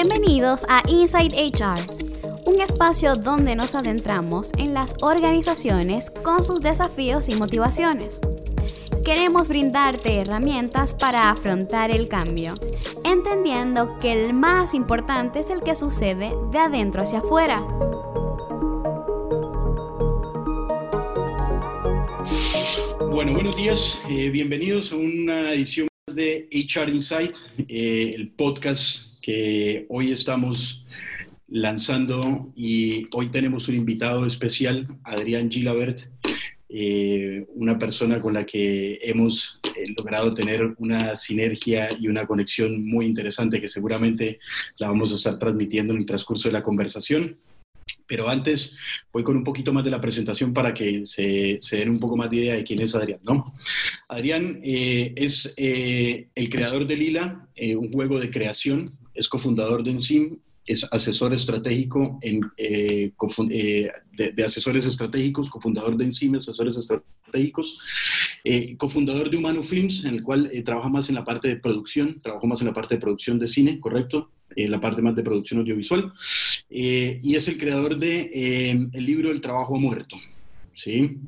Bienvenidos a Inside HR, un espacio donde nos adentramos en las organizaciones con sus desafíos y motivaciones. Queremos brindarte herramientas para afrontar el cambio, entendiendo que el más importante es el que sucede de adentro hacia afuera. Bueno, buenos días, eh, bienvenidos a una edición de HR Insight, eh, el podcast que hoy estamos lanzando y hoy tenemos un invitado especial, Adrián Gilabert, eh, una persona con la que hemos eh, logrado tener una sinergia y una conexión muy interesante que seguramente la vamos a estar transmitiendo en el transcurso de la conversación. Pero antes voy con un poquito más de la presentación para que se, den un poco más de idea de quién es Adrián, ¿no? Adrián eh, es el creador de Lila, un juego de creación, es cofundador de Enzim es asesor estratégico eh, eh, de, asesores estratégicos, cofundador de Encima, asesores estratégicos, eh, cofundador de Humano Films, en el cual trabaja más en la parte de producción, trabaja más en la parte de producción de cine, correcto, en la parte más de producción audiovisual, y es el creador de el libro El trabajo muerto. ¿sí?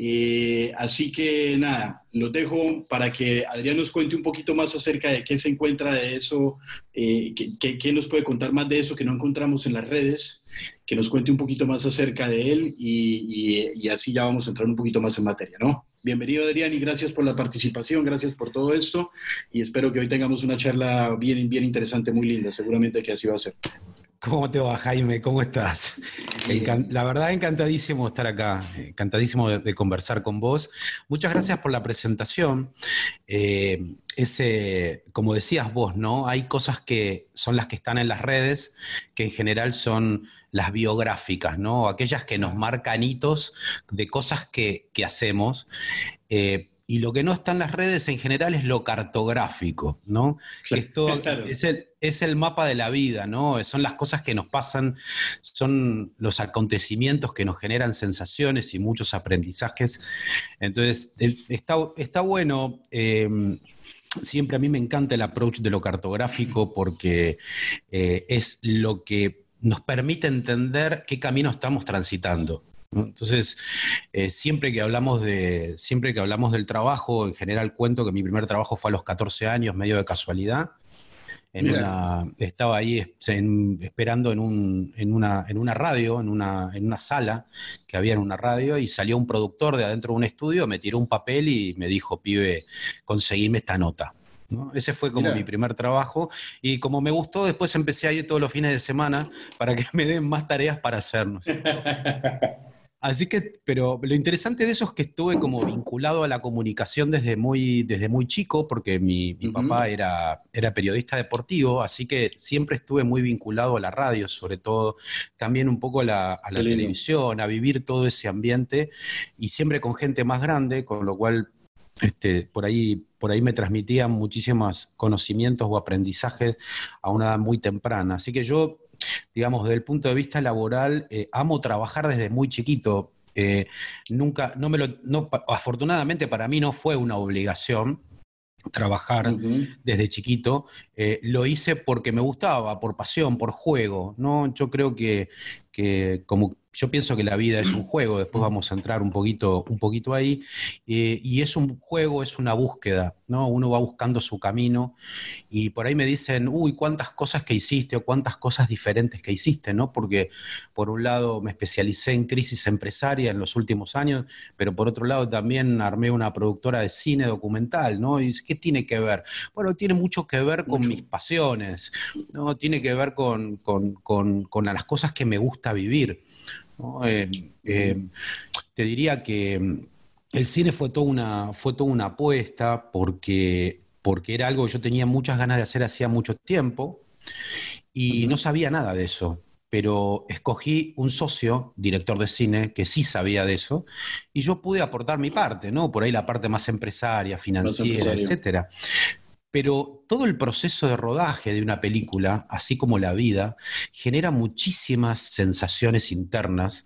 Eh, así que nada, los dejo para que Adrián nos cuente un poquito más acerca de qué se encuentra de eso, eh, qué, nos puede contar más de eso que no encontramos en las redes, que nos cuente un poquito más acerca de él y, así ya vamos a entrar un poquito más en materia, ¿no? Bienvenido Adrián y gracias por la participación, gracias por todo esto y espero que hoy tengamos una charla bien, bien interesante, muy linda, seguramente que así va a ser. ¿Cómo te va, Jaime? ¿Cómo estás? la verdad, encantadísimo de estar acá, encantadísimo de, conversar con vos. Muchas gracias por la presentación. Eh, ese, como decías vos, ¿no? Hay cosas que son las que están en las redes, que en general son las biográficas, ¿no? Aquellas que nos marcan hitos de cosas que, hacemos. Eh, y lo que no está en las redes en general es lo cartográfico, ¿no? Esto es, el, es el mapa de la vida, ¿no? Son las cosas que nos pasan, son los acontecimientos que nos generan sensaciones y muchos aprendizajes. Entonces, está, está bueno. Em, siempre a mí me encanta el approach de lo cartográfico porque eh, es lo que nos permite entender qué camino estamos transitando. Entonces, eh, siempre, que hablamos de, siempre que hablamos del trabajo, en general cuento que mi primer trabajo fue a los 14 años, medio de casualidad. En una, estaba ahí esperando en, un, en, una, en una radio, en una, en una sala que había en una radio, y salió un productor de adentro de un estudio, me tiró un papel y me dijo, pibe, conseguime esta nota. Ese fue como mi primer trabajo y como me gustó, después empecé a ir todos los fines de semana para que me den más tareas para hacernos. Así que, pero lo interesante de eso es que estuve como vinculado a la comunicación desde muy, desde muy chico, porque mi, papá era, era periodista deportivo, así que siempre estuve muy vinculado a la radio, sobre todo, también un poco a la, televisión, a vivir todo ese ambiente, y siempre con gente más grande, con lo cual este, por, ahí, por ahí me transmitían muchísimos conocimientos o aprendizajes a una edad muy temprana. Así que yo digamos, desde el punto de vista laboral, eh, amo trabajar desde muy chiquito. Eh, nunca, no me lo, no, afortunadamente para mí no fue una obligación trabajar desde chiquito. Eh, lo hice porque me gustaba, por pasión, por juego. ¿no? Yo creo que, que como yo pienso que la vida es un juego, después vamos a entrar un poquito, un poquito ahí, eh, y es un juego, es una búsqueda, ¿no? Uno va buscando su camino y por ahí me dicen, uy, cuántas cosas que hiciste o cuántas cosas diferentes que hiciste, ¿no? Porque por un lado me especialicé en crisis empresaria en los últimos años, pero por otro lado también armé una productora de cine documental, ¿no? ¿Y qué tiene que ver? Bueno, tiene mucho que ver con mis pasiones, ¿no? Tiene que ver con, con, con, con las cosas que me gusta vivir. Eh, eh, te diría que mm, el cine fue toda una, fue toda una apuesta porque, porque era algo que yo tenía muchas ganas de hacer hacía mucho tiempo y no sabía nada de eso. Pero escogí un socio, director de cine, que sí sabía de eso, y yo pude aportar mi parte, ¿no? Por ahí la parte más empresaria, financiera, etcétera. Pero todo el proceso de rodaje de una película, así como la vida, genera muchísimas sensaciones internas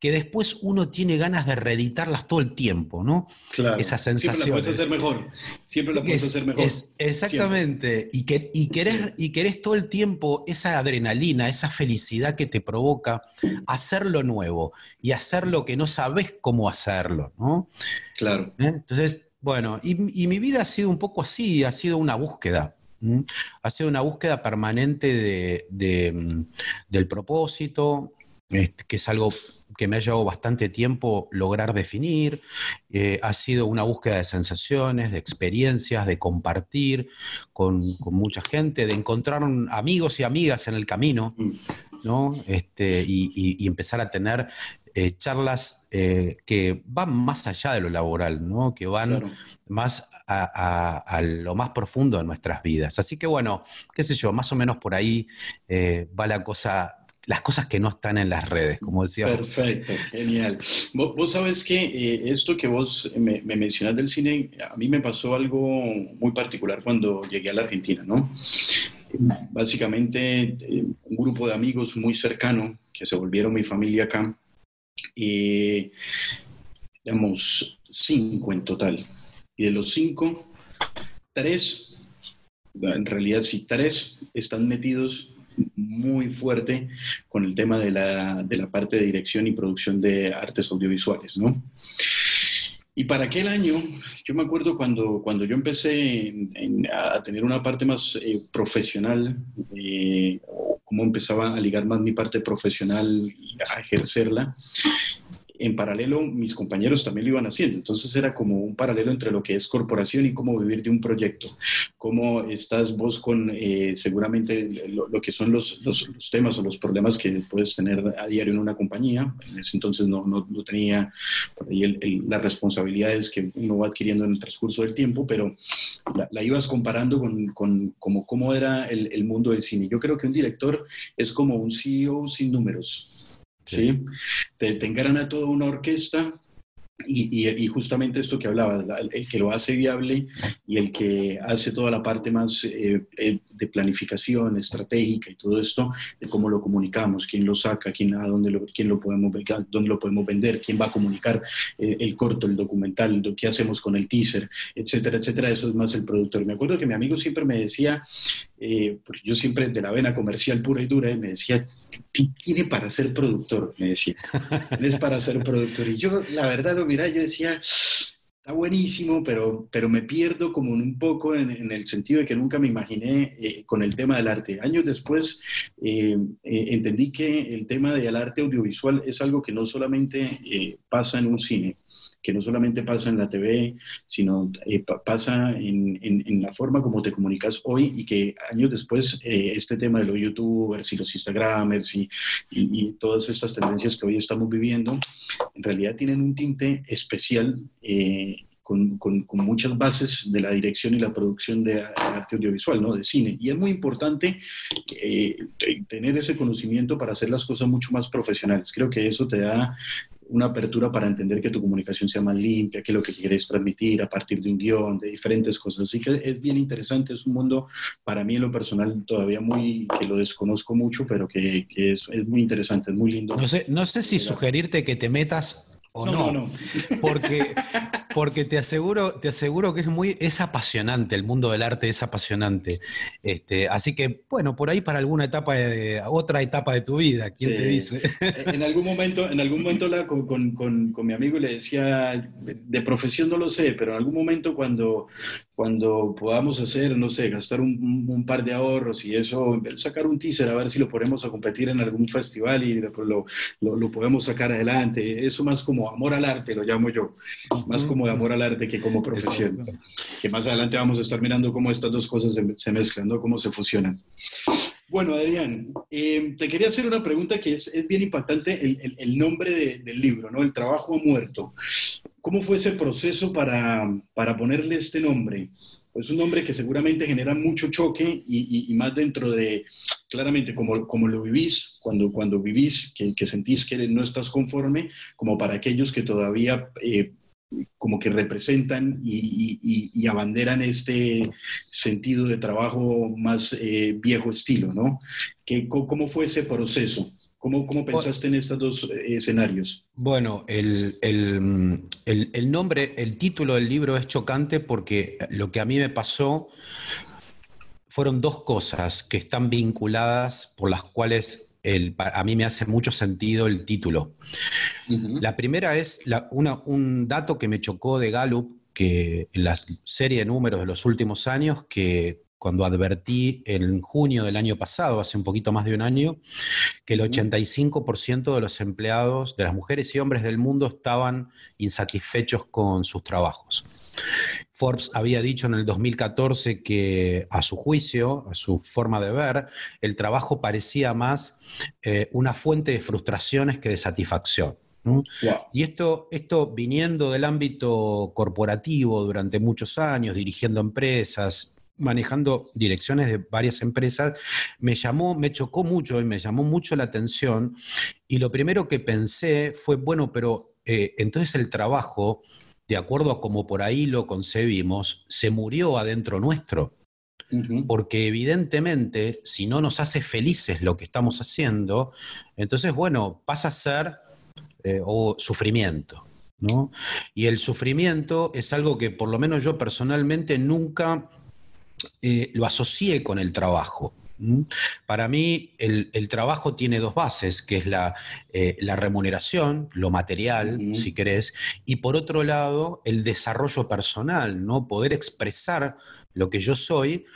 que después uno tiene ganas de reeditarlas todo el tiempo, ¿no? Claro. Esas sensaciones. Siempre la puedes hacer mejor. Siempre la puedes hacer mejor. exactamente. Y, que, y, querés, y querés todo el tiempo esa adrenalina, esa felicidad que te provoca hacer lo nuevo y hacer lo que no sabes cómo hacerlo, ¿no? Claro. ¿Eh? Entonces, bueno, y, mi vida ha sido un poco así, ha sido una búsqueda. Ha sido una búsqueda permanente mm, del propósito, este, que es algo que me ha llevado bastante tiempo lograr definir. Eh, ha sido una búsqueda de sensaciones, de experiencias, de compartir con, mucha gente, de encontrar amigos y amigas en el camino, mm. ¿no? Este, y, empezar a tener eh, charlas eh, que van más allá de lo laboral, ¿no? que van más a, lo más profundo de nuestras vidas. Así que bueno, qué sé yo, más o menos por ahí eh, va la cosa, las cosas que no están en las redes, como decía. Perfecto, genial. Vos, sabes que esto que vos me, me mencionas del cine, a mí me pasó algo muy particular cuando llegué a la Argentina, ¿no? Básicamente, un grupo de amigos muy cercano que se volvieron mi familia acá, y digamos, cinco en total. Y de los cinco, tres, en realidad sí, tres están metidos muy fuerte con el tema de la, de la parte de dirección y producción de artes audiovisuales, ¿no? Y para aquel año, yo me acuerdo cuando, cuando yo empecé a tener una parte más eh, profesional, eh, cómo empezaba a ligar más mi parte profesional y a ejercerla, en paralelo mis compañeros también lo iban haciendo. Entonces era como un paralelo entre lo que es corporación y cómo vivir de un proyecto. Cómo estás vos con eh, seguramente lo, que son los, los, temas o los problemas que puedes tener a diario en una compañía. En ese entonces no, no, tenía por las responsabilidades que uno va adquiriendo en el transcurso del tiempo, pero la, ibas comparando con, con como, cómo era el, el mundo del cine. Yo creo que un director es como un CEO sin números. ¿Sí? Te, te engrana toda una orquesta y, justamente esto que hablaba, el que lo hace viable y el que hace toda la parte más eh, eh, de planificación estratégica y todo esto, de cómo lo comunicamos, quién lo saca, quién, a dónde lo, quién lo podemos, dónde lo podemos vender, quién va a comunicar eh, el corto, el documental, qué hacemos con el teaser, etcétera, etcétera. Eso es más el productor. Me acuerdo que mi amigo siempre me decía, porque yo siempre de la vena comercial pura y dura, y me decía, tiene para ser productor, me decía. Tienes para ser productor. Y yo, la verdad, lo miraba, yo decía, está buenísimo, pero, pero me pierdo como un poco en, el sentido de que nunca me imaginé eh, con el tema del arte. Años después eh, eh, entendí que el tema del arte audiovisual es algo que no solamente pasa en un cine, que no solamente pasa en la TV, sino eh, pasa en, en, la forma como te comunicas hoy y que años después eh, este tema de los youtubers y los instagramers y, y, todas estas tendencias que hoy estamos viviendo, en realidad tienen un tinte especial. Eh, con, con, muchas bases de la dirección y la producción de arte audiovisual, ¿no? de cine. Y es muy importante tener ese conocimiento para hacer las cosas mucho más profesionales. Creo que eso te da una apertura para entender que tu comunicación sea más limpia, que lo que quieres transmitir a partir de un guion, de diferentes cosas. Así que es bien interesante, es un mundo para mí en lo personal todavía muy, que lo desconozco mucho, pero que, que es, es, muy interesante, es muy lindo. No sé, no sé si sugerirte que te metas o no, no, Porque, porque te aseguro, te aseguro que es muy, es apasionante, el mundo del arte es apasionante. Este, así que, bueno, por ahí para alguna etapa de, otra etapa de tu vida, ¿quién te dice? En algún momento, en algún momento la, con, con, con, mi amigo le decía, de profesión no lo sé, pero en algún momento cuando, cuando podamos hacer, no sé, gastar un, par de ahorros y eso, sacar un teaser a ver si lo ponemos a competir en algún festival y después lo, lo, podemos sacar adelante. Eso más como amor al arte, lo llamo yo, más como de amor al arte que como profesión. Que más adelante vamos a estar mirando cómo estas dos cosas se, mezclan, ¿no? cómo se fusionan. Bueno, Adrián, eh, te quería hacer una pregunta que es, es bien impactante, el, el, nombre del libro, ¿no? El trabajo ha muerto. ¿Cómo fue ese proceso para, para ponerle este nombre? Es un nombre que seguramente genera mucho choque y, más dentro de, claramente, como, como lo vivís, cuando, cuando vivís, que, que, sentís que no estás conforme, como para aquellos que todavía eh, como que representan y, abanderan este sentido de trabajo más eh, viejo estilo, ¿no? ¿Qué, ¿Cómo fue ese proceso? ¿Cómo, cómo pensaste en estos dos eh, escenarios? Bueno, el, el, el, nombre, el título del libro es chocante porque lo que a mí me pasó fueron dos cosas que están vinculadas por las cuales a mí me hace mucho sentido el título. La primera es un dato que me chocó de Gallup, que en la serie de números de los últimos años, que cuando advertí en junio del año pasado, hace un poquito más de un año, que el 85% de los empleados, de las mujeres y hombres del mundo, estaban insatisfechos con sus trabajos. Forbes había dicho en el 2014 que a su juicio, a su forma de ver, el trabajo parecía más eh, una fuente de frustraciones que de satisfacción. Y esto, esto viniendo del ámbito corporativo durante muchos años, dirigiendo empresas, manejando direcciones de varias empresas, me llamó, me chocó mucho y me llamó mucho la atención. Y lo primero que pensé fue, bueno, pero eh, entonces el trabajo de acuerdo a como por ahí lo concebimos, se murió adentro nuestro. Porque evidentemente, si no nos hace felices lo que estamos haciendo, entonces, bueno, pasa a ser eh, o sufrimiento. ¿no? Y el sufrimiento es algo que por lo menos yo personalmente nunca eh, lo asocié con el trabajo. Para mí, el, trabajo tiene dos bases, que es la, eh, remuneración, lo material, si querés, y por otro lado, el desarrollo personal, ¿no? Poder expresar lo que yo soy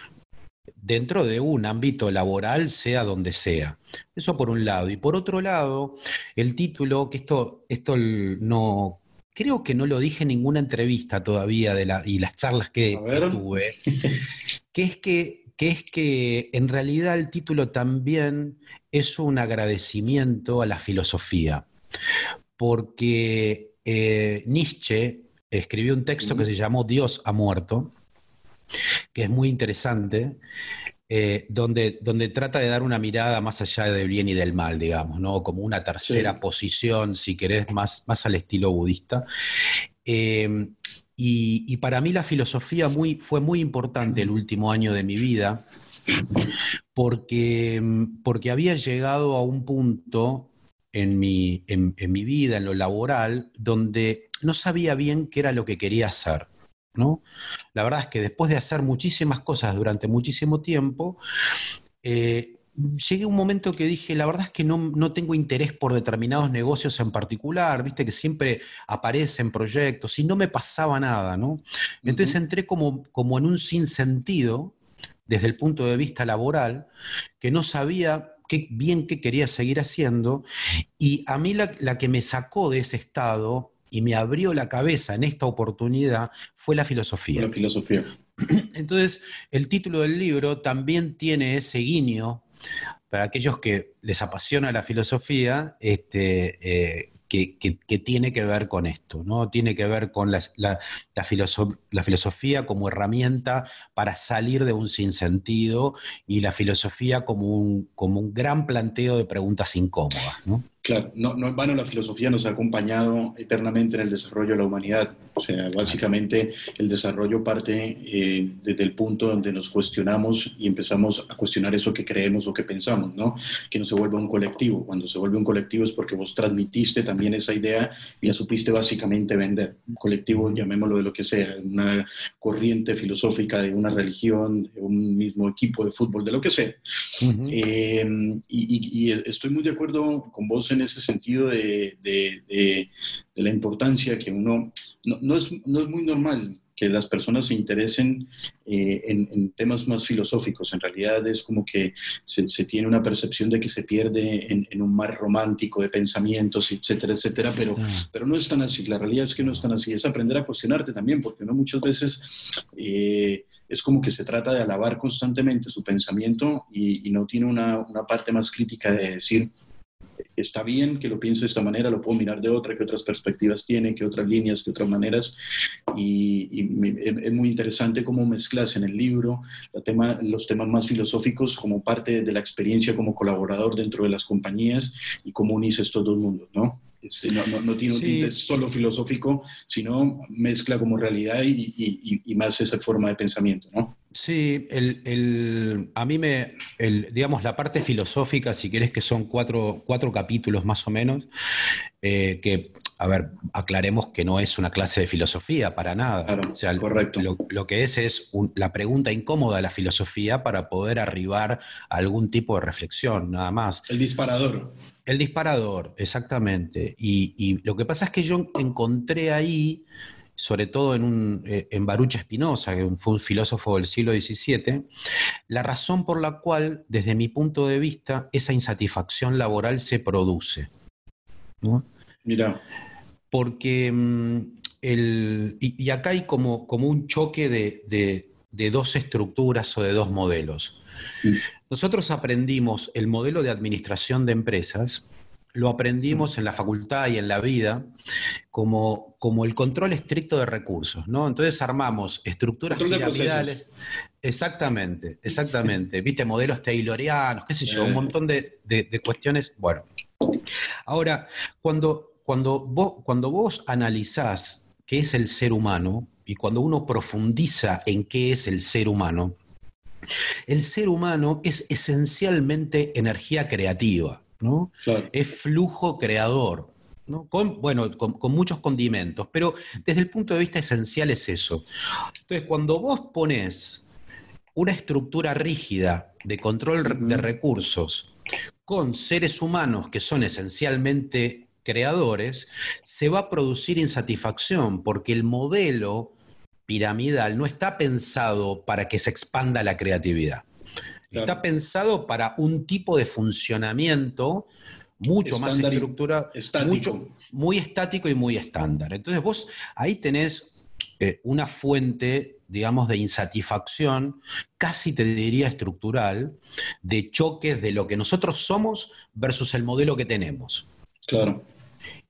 dentro de un ámbito laboral, sea donde sea. Eso por un lado. Y por otro lado, el título, que esto, esto no creo que no lo dije en ninguna entrevista todavía de la, y las charlas que tuve, que es que que es que en realidad el título también es un agradecimiento a la filosofía, porque eh, Nietzsche escribió un texto que se llamó Dios ha muerto, que es muy interesante, eh, donde, donde, trata de dar una mirada más allá del bien y del mal, digamos, ¿no? Como una tercera posición, si querés, más, más al estilo budista. Eh, y, para mí la filosofía fue muy importante el último año de mi vida, porque, porque había llegado a un punto en mi, en, mi vida, en lo laboral, donde no sabía bien qué era lo que quería hacer. ¿no? La verdad es que después de hacer muchísimas cosas durante muchísimo tiempo, eh, llegué a un momento que dije, la verdad es que no, tengo interés por determinados negocios en particular, viste que siempre aparecen proyectos y no me pasaba nada, ¿no? Entonces entré como, como en un sinsentido desde el punto de vista laboral, que no sabía qué, bien qué quería seguir haciendo, y a mí la, la que me sacó de ese estado y me abrió la cabeza en esta oportunidad fue la filosofía. La filosofía. Entonces, el título del libro también tiene ese guiño para aquellos que les apasiona la filosofía, este, eh, que, tiene que ver con esto, ¿no? Tiene que ver con la, filosofía como herramienta para salir de un sinsentido y la filosofía como un, como un gran planteo de preguntas incómodas, ¿no? Claro, no, no en vano la filosofía nos ha acompañado eternamente en el desarrollo de la humanidad. O sea, básicamente el desarrollo parte eh, desde el punto donde nos cuestionamos y empezamos a cuestionar eso que creemos o que pensamos, ¿no? Que no se vuelva un colectivo. Cuando se vuelve un colectivo es porque vos transmitiste también esa idea y la supiste básicamente vender. Un colectivo, llamémoslo de lo que sea, una corriente filosófica de una religión, de un mismo equipo de fútbol, de lo que sea. Eh, y, y estoy muy de acuerdo con vos en ese sentido de, de, la importancia que uno, no, es, no, es, muy normal que las personas se interesen eh, en, temas más filosóficos. En realidad es como que se, se tiene una percepción de que se pierde en, un mar romántico de pensamientos, etcétera, etcétera, pero, pero no es tan así. La realidad es que no es tan así. Es aprender a cuestionarte también, porque no muchas veces... Eh, es como que se trata de alabar constantemente su pensamiento y, y no tiene una, una, parte más crítica de decir, está bien que lo piense de esta manera, lo puedo mirar de otra, que otras perspectivas tiene, que otras líneas, que otras maneras. Y, es muy interesante cómo mezclas en el libro tema, los temas más filosóficos como parte de la experiencia como colaborador dentro de las compañías y cómo unís estos dos mundos, ¿no? no, tiene un tinte solo filosófico, sino mezcla como realidad y, y, más esa forma de pensamiento, ¿no? Sí, el, a mí me, el, digamos, la parte filosófica, si querés que son cuatro, cuatro capítulos más o menos, eh, que, a ver, aclaremos que no es una clase de filosofía para nada. o sea, correcto. Lo, que es es la pregunta incómoda de la filosofía para poder arribar a algún tipo de reflexión, nada más. El disparador. El disparador, exactamente. Y, y lo que pasa es que yo encontré ahí sobre todo en, un, eh, en Baruch Spinoza, que fue un filósofo del siglo XVII, la razón por la cual, desde mi punto de vista, esa insatisfacción laboral se produce. Mira. Porque mm, el, y, acá hay como, como un choque de, de, dos estructuras o de dos modelos. Nosotros aprendimos el modelo de administración de empresas lo aprendimos en la facultad y en la vida como, como el control estricto de recursos, ¿no? Entonces armamos estructuras piramidales. Exactamente, exactamente. Viste, modelos taylorianos, qué sé yo, un eh. montón de, cuestiones. Bueno. Ahora, cuando, cuando, vos, cuando vos analizás qué es el ser humano y cuando uno profundiza en qué es el ser humano, el ser humano es esencialmente energía creativa. Es flujo creador. Con, bueno, con, muchos condimentos, pero desde el punto de vista esencial es eso. Entonces, cuando vos pones una estructura rígida de control de recursos con seres humanos que son esencialmente creadores, se va a producir insatisfacción porque el modelo piramidal no está pensado para que se expanda la creatividad. Está pensado para un tipo de funcionamiento mucho más estructurado, mucho, muy estático y muy estándar. Entonces vos ahí tenés eh, una fuente, digamos, de insatisfacción, casi te diría estructural, de choques de lo que nosotros somos versus el modelo que tenemos. Claro.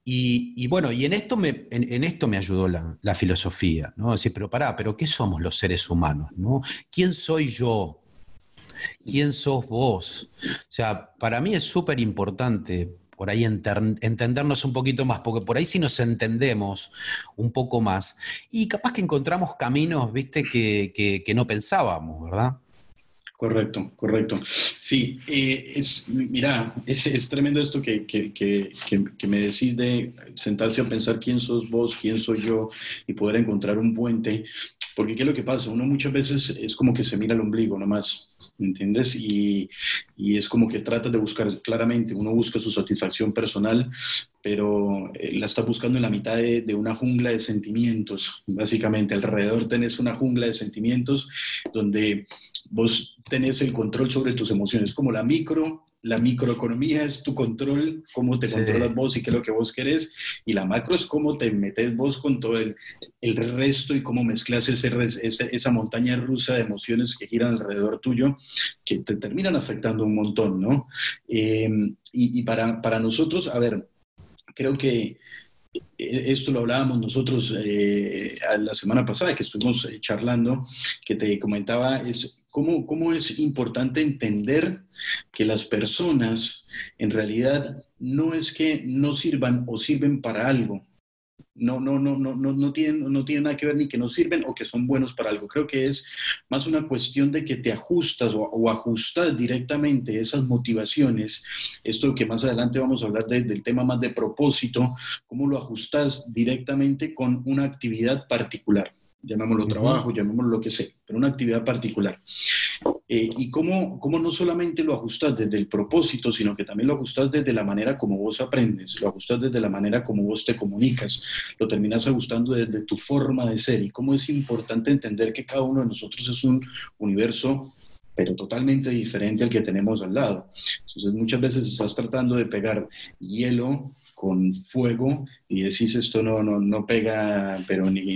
Y, bueno, y en esto me, en, esto me ayudó la, filosofía, ¿no? Decir, pero pará, pero ¿qué somos los seres humanos? ¿no? ¿Quién soy yo? Quién sos vos. O sea, para mí es súper importante por ahí entendernos un poquito más, porque por ahí sí nos entendemos un poco más. Y capaz que encontramos caminos, viste, que, no pensábamos, ¿verdad? Correcto, correcto. Sí, eh, es, mira, es, tremendo esto que, que, me decís de sentarse a pensar quién sos vos, quién soy yo y poder encontrar un puente. Porque ¿qué es lo que pasa? Uno muchas veces es como que se mira el ombligo nomás ¿me entiendes? Y, y, es como que trata de buscar claramente, uno busca su satisfacción personal, pero eh, la está buscando en la mitad de, de, una jungla de sentimientos, básicamente. Alrededor tenés una jungla de sentimientos donde vos tenés el control sobre tus emociones, como la micro la microeconomía es tu control, cómo te controlas vos y qué es lo que vos querés, y la macro es cómo te metes vos con todo el, el resto y cómo mezclas ese, esa, montaña rusa de emociones que giran alrededor tuyo, que te terminan afectando un montón, ¿no? Eh, y, para, para nosotros, a ver, creo que esto lo hablábamos nosotros eh, la semana pasada que estuvimos eh, charlando, que te comentaba, es cómo, cómo es importante entender que las personas en realidad no es que no sirvan o sirven para algo, no, no, no, no, no, no, tienen, no tienen nada que ver ni que no sirven o que son buenos para algo. Creo que es más una cuestión de que te ajustas o, ajustas directamente esas motivaciones. Esto que más adelante vamos a hablar del tema más de propósito, cómo lo ajustas directamente con una actividad particular llamémoslo trabajo, llamémoslo lo que sea, pero una actividad particular. Eh, y cómo, cómo, no solamente lo ajustas desde el propósito, sino que también lo ajustas desde la manera como vos aprendes, lo ajustas desde la manera como vos te comunicas, lo terminas ajustando desde tu forma de ser y cómo es importante entender que cada uno de nosotros es un universo pero totalmente diferente al que tenemos al lado. Entonces muchas veces estás tratando de pegar hielo con fuego y decís esto no, no, no pega, pero ni,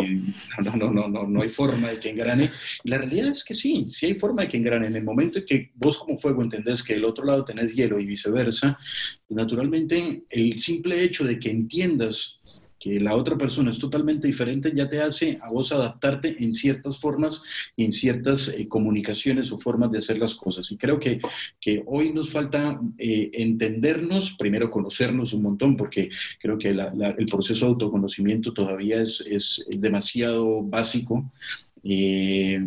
no, no, no, no, no hay forma de que engrane. La realidad es que sí, sí hay forma de que engrane. En el momento en que vos como fuego entendés que del otro lado tenés hielo y viceversa, naturalmente el simple hecho de que entiendas que la otra persona es totalmente diferente, ya te hace a vos adaptarte en ciertas formas y en ciertas eh, comunicaciones o formas de hacer las cosas. Y creo que, que hoy nos falta eh, entendernos, primero conocernos un montón, porque creo que el proceso de autoconocimiento todavía es, es demasiado básico eh,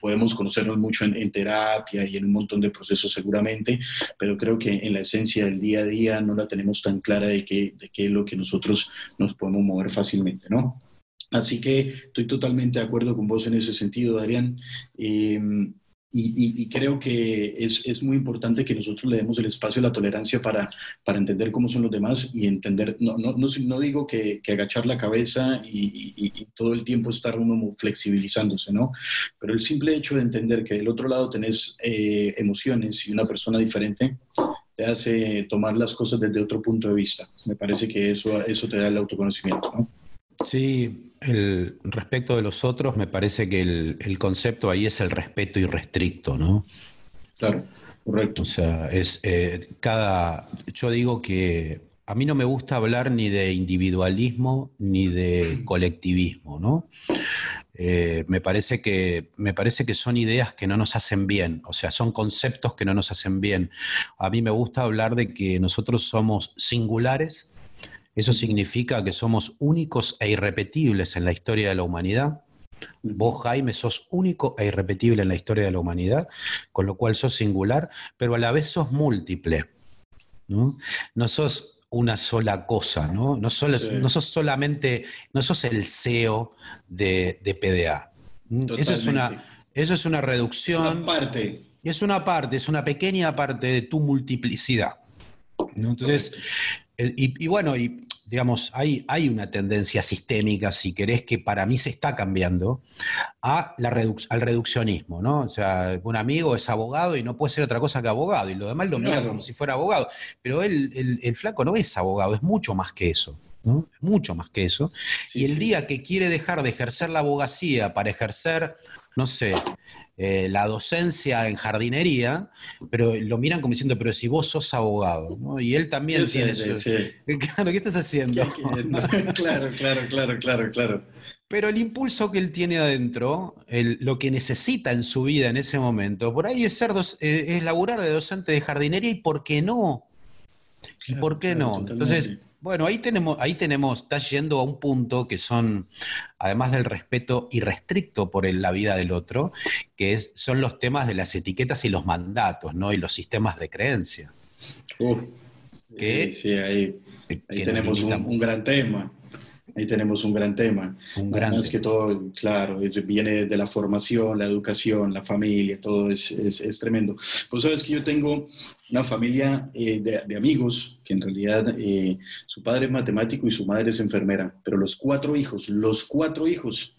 podemos conocernos mucho en, terapia y en un montón de procesos seguramente, pero creo que en la esencia del día a día no la tenemos tan clara de qué, de qué es lo que nosotros nos podemos mover fácilmente, ¿no? Así que estoy totalmente de acuerdo con vos en ese sentido, Adrián. Eh, y, creo que es, es, muy importante que nosotros le demos el espacio a la tolerancia para, para entender cómo son los demás y entender, no, no, no, no digo que, que, agachar la cabeza y, y, todo el tiempo estar uno flexibilizándose, ¿no? Pero el simple hecho de entender que del otro lado tenés eh, emociones y una persona diferente, te hace tomar las cosas desde otro punto de vista. Me parece que eso, eso te da el autoconocimiento, ¿no? Sí, el, respecto de los otros, me parece que el, concepto ahí es el respeto irrestricto, ¿no? Claro, correcto. O sea, es eh, cada. Yo digo que a mí no me gusta hablar ni de individualismo ni de colectivismo, ¿no? Eh, me, parece que, me parece que son ideas que no nos hacen bien, o sea, son conceptos que no nos hacen bien. A mí me gusta hablar de que nosotros somos singulares eso significa que somos únicos e irrepetibles en la historia de la humanidad. Vos, Jaime, sos único e irrepetible en la historia de la humanidad, con lo cual sos singular, pero a la vez sos múltiple. No, no sos una sola cosa, ¿no? No, no sos solamente, no sos el CEO de, PDA. Eso es, una, eso es una reducción. Es una parte. Es una parte, es una pequeña parte de tu multiplicidad. Entonces, y, bueno, y digamos, hay, hay una tendencia sistémica, si querés, que para mí se está cambiando a la al reduccionismo, ¿no? O sea, un amigo es abogado y no puede ser otra cosa que abogado, y lo demás lo mira como si fuera abogado. Pero él, el, flaco no es abogado, es mucho más que eso. ¿no? Mucho más que eso. y el día que quiere dejar de ejercer la abogacía para ejercer, no sé, eh, la docencia en jardinería, pero lo miran como diciendo, pero si vos sos abogado, ¿no? Y él también tiene eso. Claro, ¿qué estás haciendo? claro, claro, claro, claro, claro. Pero el impulso que él tiene adentro, lo que necesita en su vida en ese momento, por ahí es, ser eh, es laburar de docente de jardinería y por qué no. ¿Y por qué no? Entonces, bueno, ahí tenemos, ahí tenemos, está yendo a un punto que son, además del respeto irrestricto por la vida del otro, que es, son los temas de las etiquetas y los mandatos, ¿no? Y los sistemas de creencia. que, sí, ahí, tenemos un, gran tema. Ahí tenemos un gran tema. Un gran Es que todo, claro, viene de la formación, la educación, la familia, todo es, es, tremendo. Pues sabes que yo tengo una familia eh, de, amigos que en realidad eh, su padre es matemático y su madre es enfermera, pero los cuatro hijos, los cuatro hijos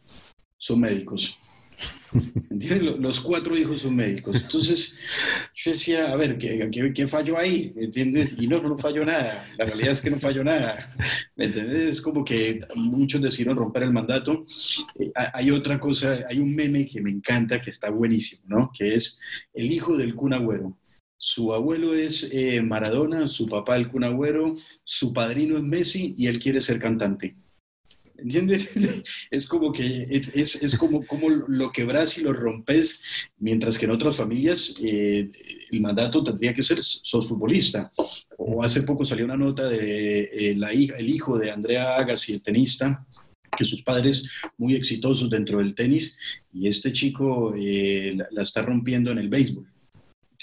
son médicos. Los cuatro hijos son médicos. Entonces, yo decía, a ver, ¿qué, qué, falló ahí? ¿Me entiendes? Y no, no falló nada. La realidad es que no falló nada. ¿Me entiendes? Es como que muchos decidieron romper el mandato. Eh, hay otra cosa, hay un meme que me encanta, que está buenísimo, ¿no? Que es el hijo del cunagüero. Su abuelo es eh, Maradona, su papá el cunagüero, su padrino es Messi y él quiere ser cantante. ¿Entiendes? Es como que es, es como, como lo quebras y lo rompes, mientras que en otras familias eh, el mandato tendría que ser sos futbolista. O hace poco salió una nota de eh, la hija, el hijo de Andrea Agassi, el tenista, que sus padres muy exitosos dentro del tenis, y este chico eh, la está rompiendo en el béisbol.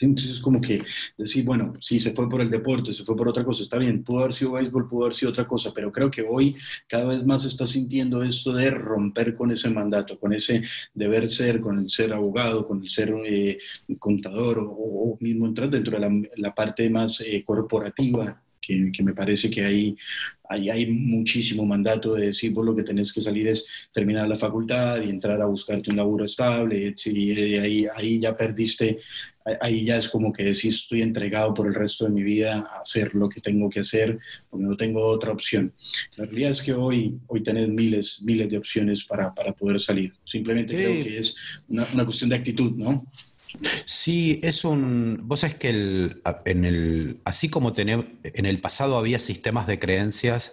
Entonces es como que decir, bueno, sí, se fue por el deporte, se fue por otra cosa, está bien, pudo haber sido béisbol, pudo haber sido otra cosa, pero creo que hoy cada vez más se está sintiendo esto de romper con ese mandato, con ese deber ser, con el ser abogado, con el ser eh, contador o, mismo entrar dentro de la, parte más eh, corporativa que, me parece que ahí, hay muchísimo mandato de decir, vos lo que tenés que salir es terminar la facultad y entrar a buscarte un laburo estable, y ahí, ahí ya perdiste, ahí ya es como que decís, estoy entregado por el resto de mi vida a hacer lo que tengo que hacer, porque no tengo otra opción. La realidad es que hoy, hoy tenés miles, miles de opciones para, para poder salir. Simplemente creo que es una, una cuestión de actitud, ¿no? Sí, es un. Vos sabés que el, en el, así como tenemos, en el pasado había sistemas de creencias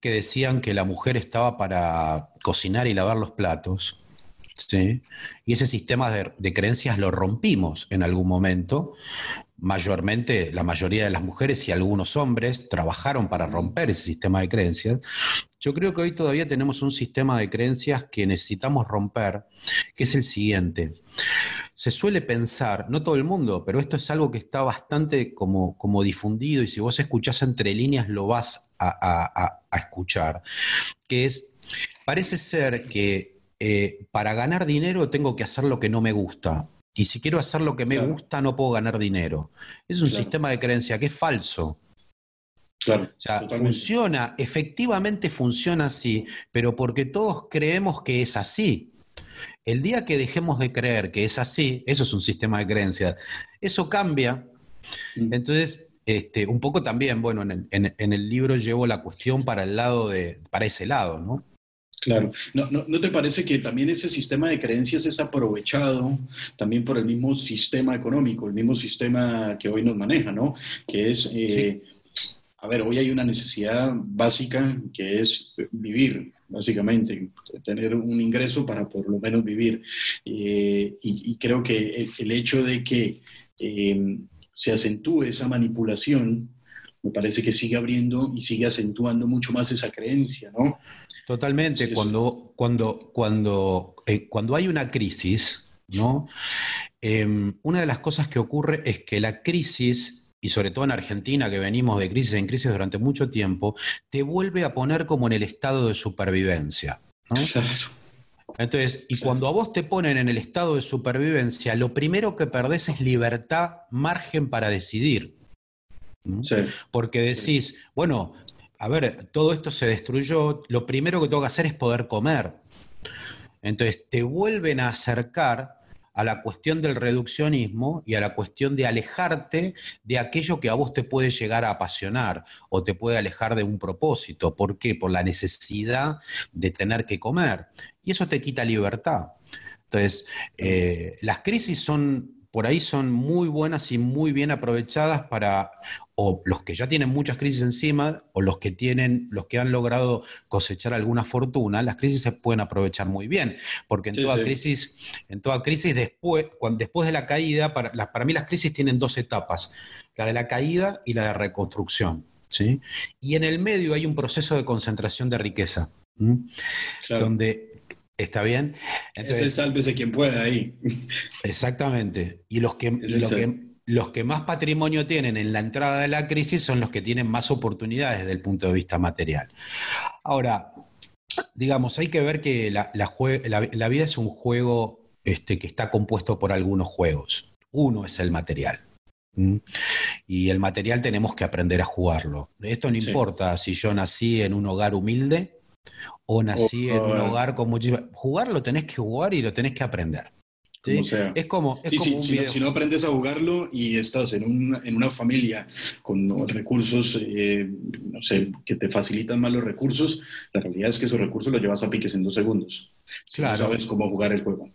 que decían que la mujer estaba para cocinar y lavar los platos. ¿Sí? Y ese sistema de, creencias lo rompimos en algún momento. Mayormente, la mayoría de las mujeres y algunos hombres trabajaron para romper ese sistema de creencias. Yo creo que hoy todavía tenemos un sistema de creencias que necesitamos romper, que es el siguiente. Se suele pensar, no todo el mundo, pero esto es algo que está bastante como, como difundido y si vos escuchás entre líneas lo vas a, escuchar, que es, parece ser que eh, para ganar dinero tengo que hacer lo que no me gusta. Y si quiero hacer lo que me gusta, no puedo ganar dinero. Es un sistema de creencia que es falso. Claro, o sea, funciona, efectivamente funciona así, pero porque todos creemos que es así. El día que dejemos de creer que es así, eso es un sistema de creencias, eso cambia. Mm. Entonces, este, un poco también, bueno, en el, libro llevo la cuestión para el lado de, para ese lado, ¿no? Claro. ¿No, no, te parece que también ese sistema de creencias es aprovechado también por el mismo sistema económico, el mismo sistema que hoy nos maneja, ¿no? Que es eh, a ver, hoy hay una necesidad básica que es vivir, básicamente, tener un ingreso para por lo menos vivir. Eh, y, creo que el, hecho de que eh, se acentúe esa manipulación, me parece que sigue abriendo y sigue acentuando mucho más esa creencia, ¿no? Totalmente. cuando, cuando, cuando, eh, cuando hay una crisis, ¿no? Em, una de las cosas que ocurre es que la crisis y sobre todo en Argentina, que venimos de crisis en crisis durante mucho tiempo, te vuelve a poner como en el estado de supervivencia. Entonces, y cuando a vos te ponen en el estado de supervivencia, lo primero que perdés es libertad, margen para decidir. Porque decís, bueno, a ver, todo esto se destruyó, lo primero que tengo que hacer es poder comer. Entonces, te vuelven a acercar a la cuestión del reduccionismo y a la cuestión de alejarte de aquello que a vos te puede llegar a apasionar o te puede alejar de un propósito. ¿Por qué? Por la necesidad de tener que comer. Y eso te quita libertad. Entonces, eh, las crisis son por ahí son muy buenas y muy bien aprovechadas para o los que ya tienen muchas crisis encima o los que tienen los que han logrado cosechar alguna fortuna, las crisis se pueden aprovechar muy bien, porque en toda crisis en toda crisis después cuando, después de la caída para, para mí las crisis tienen dos etapas, la de la caída y la de reconstrucción, ¿sí? Y en el medio hay un proceso de concentración de riqueza. donde ¿Está bien? Entonces, sálvese quien pueda ahí. Exactamente. Y los que, los que más patrimonio tienen en la entrada de la crisis son los que tienen más oportunidades desde el punto de vista material. Ahora, digamos, hay que ver que la, la, vida es un juego este, que está compuesto por algunos juegos. Uno es el material. Y el material tenemos que aprender a jugarlo. Esto no importa si yo nací en un hogar humilde o nací en un hogar con muchísima... Jugar lo tenés que jugar y lo tenés que aprender. Es como, si, no, aprendes a jugarlo y estás en, un, en una familia con recursos, eh, no sé, que te facilitan más los recursos, la realidad es que esos recursos los llevas a piques en dos segundos. claro. no sabes cómo jugar el juego.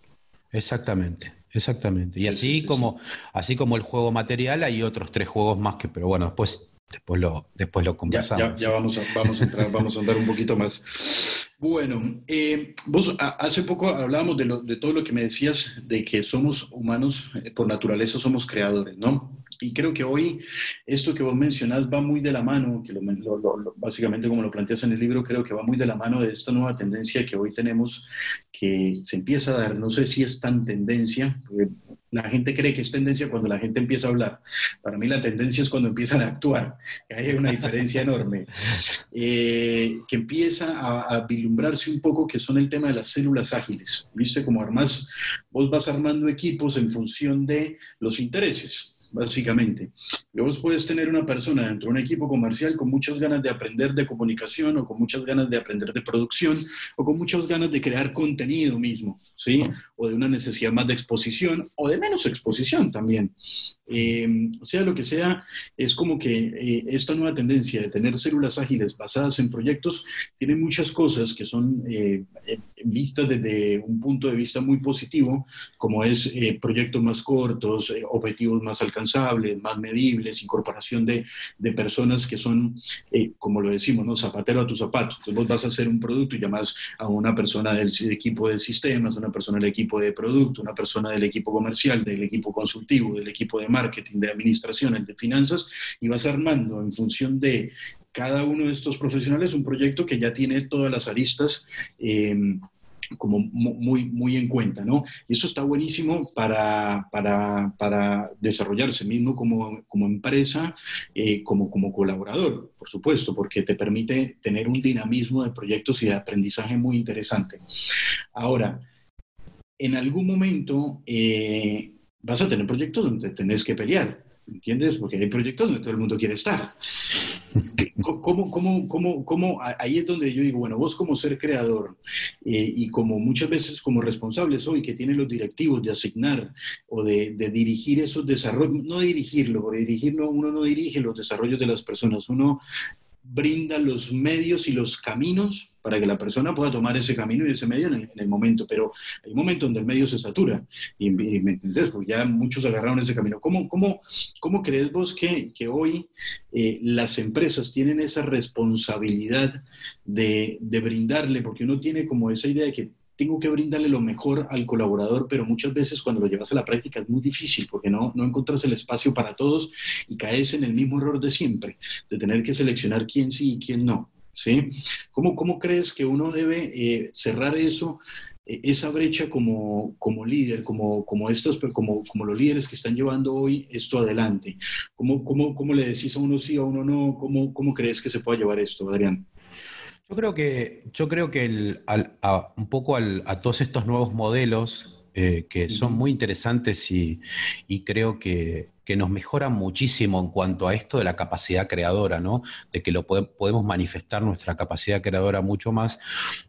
Exactamente. Exactamente. Y así como, así como el juego material, hay otros tres juegos más que, pero bueno, después Después lo, después lo conversamos. Ya, vamos, a, vamos, a entrar, vamos a andar un poquito más. Bueno, eh, vos hace poco hablábamos de, lo, de todo lo que me decías, de que somos humanos, eh, por naturaleza somos creadores, ¿no? Y creo que hoy esto que vos mencionás va muy de la mano, que lo, básicamente como lo planteas en el libro, creo que va muy de la mano de esta nueva tendencia que hoy tenemos, que se empieza a dar, no sé si es tan tendencia, la gente cree que es tendencia cuando la gente empieza a hablar. Para mí la tendencia es cuando empiezan a actuar, hay una diferencia enorme, eh, que empieza a, a, vislumbrarse un poco que son el tema de las células ágiles. ¿Viste? Como armas, vos vas armando equipos en función de los intereses. básicamente. Y vos puedes tener una persona dentro de un equipo comercial con muchas ganas de aprender de comunicación o con muchas ganas de aprender de producción o con muchas ganas de crear contenido mismo, O de una necesidad más de exposición o de menos exposición también. Eh, sea lo que sea, es como que eh, esta nueva tendencia de tener células ágiles basadas en proyectos tiene muchas cosas que son eh, vistas desde un punto de vista muy positivo, como es proyectos más cortos, objetivos más alcanzables, más medibles, incorporación de, de personas que son, como lo decimos, ¿no? zapatero a tu zapato. Entonces vos vas a hacer un producto y llamas a una persona del equipo de sistemas, una persona del equipo de producto, una persona del equipo comercial, del equipo consultivo, del equipo de marketing, de administración, el de finanzas, y vas armando en función de cada uno de estos profesionales un proyecto que ya tiene todas las aristas. Em, como muy, muy en cuenta, ¿no? Y eso está buenísimo para, para, para desarrollarse mismo como, como empresa, eh, como, como colaborador, por supuesto, porque te permite tener un dinamismo de proyectos y de aprendizaje muy interesante. Ahora, en algún momento eh, vas a tener proyectos donde tenés que pelear, ¿entiendes? Porque hay proyectos donde todo el mundo quiere estar. ¿Cómo, cómo, cómo, cómo, ahí es donde yo digo, bueno, vos como ser creador eh, y como muchas veces como responsable soy, que tiene los directivos de asignar o de, de, dirigir esos desarrollos, no dirigirlo, porque dirigir uno no dirige los desarrollos de las personas, uno brinda los medios y los caminos para que la persona pueda tomar ese camino y ese medio en el, momento. Pero hay un momento donde el medio se satura, y, me entendés, porque ya muchos agarraron ese camino. ¿Cómo, cómo, cómo crees vos que, que hoy eh, las empresas tienen esa responsabilidad de, de brindarle, porque uno tiene como esa idea de que tengo que brindarle lo mejor al colaborador, pero muchas veces cuando lo llevas a la práctica es muy difícil porque no, no encuentras el espacio para todos y caes en el mismo error de siempre, de tener que seleccionar quién sí y quién no. ¿sí? ¿Cómo, cómo crees que uno debe eh, cerrar eso, eh, esa brecha como, como líder, como, como, estos, como, como los líderes que están llevando hoy esto adelante? ¿Cómo, cómo, cómo le decís a uno sí, a uno no? ¿Cómo, cómo crees que se pueda llevar esto, Adrián? Yo creo que, yo creo que un poco a todos estos nuevos modelos eh, que son muy interesantes y, creo que, nos mejoran muchísimo en cuanto a esto de la capacidad creadora, ¿no? De que lo podemos manifestar nuestra capacidad creadora mucho más.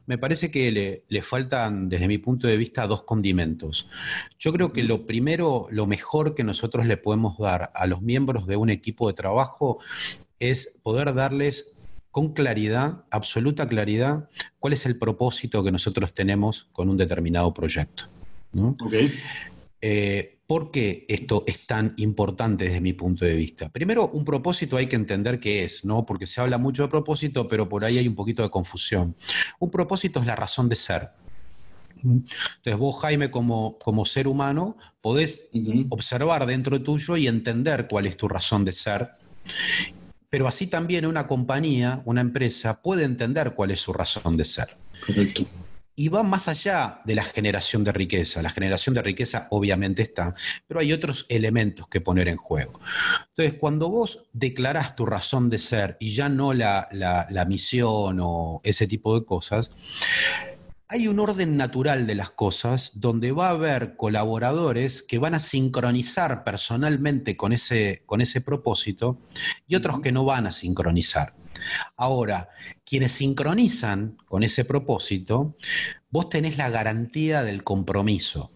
Me parece que le, le, faltan, desde mi punto de vista, dos condimentos. Yo creo que lo primero, lo mejor que nosotros le podemos dar a los miembros de un equipo de trabajo es poder darles con claridad, absoluta claridad, cuál es el propósito que nosotros tenemos con un determinado proyecto. Eh, ¿Por qué esto es tan importante desde mi punto de vista? Primero, un propósito hay que entender qué es, ¿no? Porque se habla mucho de propósito, pero por ahí hay un poquito de confusión. Un propósito es la razón de ser. Entonces vos, Jaime, como, como ser humano, podés observar dentro tuyo y entender cuál es tu razón de ser pero así también una compañía, una empresa, puede entender cuál es su razón de ser. Correcto. Y va más allá de la generación de riqueza. La generación de riqueza obviamente está, pero hay otros elementos que poner en juego. Entonces, cuando vos declarás tu razón de ser y ya no la, la misión o ese tipo de cosas, hay un orden natural de las cosas donde va a haber colaboradores que van a sincronizar personalmente con ese, con ese propósito y otros que no van a sincronizar. Ahora, quienes sincronizan con ese propósito, vos tenés la garantía del compromiso.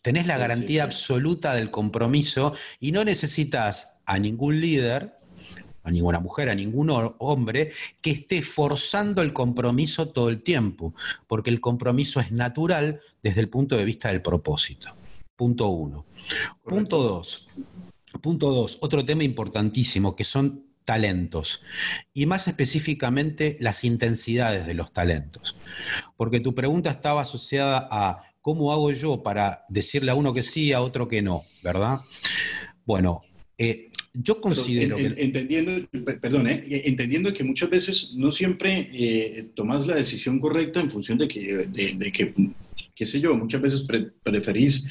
Tenés la garantía absoluta del compromiso y no necesitas a ningún líder a ninguna mujer, a ningún hombre, que esté forzando el compromiso todo el tiempo, porque el compromiso es natural desde el punto de vista del propósito. Punto uno. Punto dos. Punto dos, otro tema importantísimo, que son talentos, y más específicamente las intensidades de los talentos. Porque tu pregunta estaba asociada a cómo hago yo para decirle a uno que sí, a otro que no, ¿verdad? Bueno, eh, yo considero Entendiendo, perdón, eh, entendiendo que muchas veces no siempre eh, tomas la decisión correcta en función de que, de, que qué sé yo, muchas veces preferís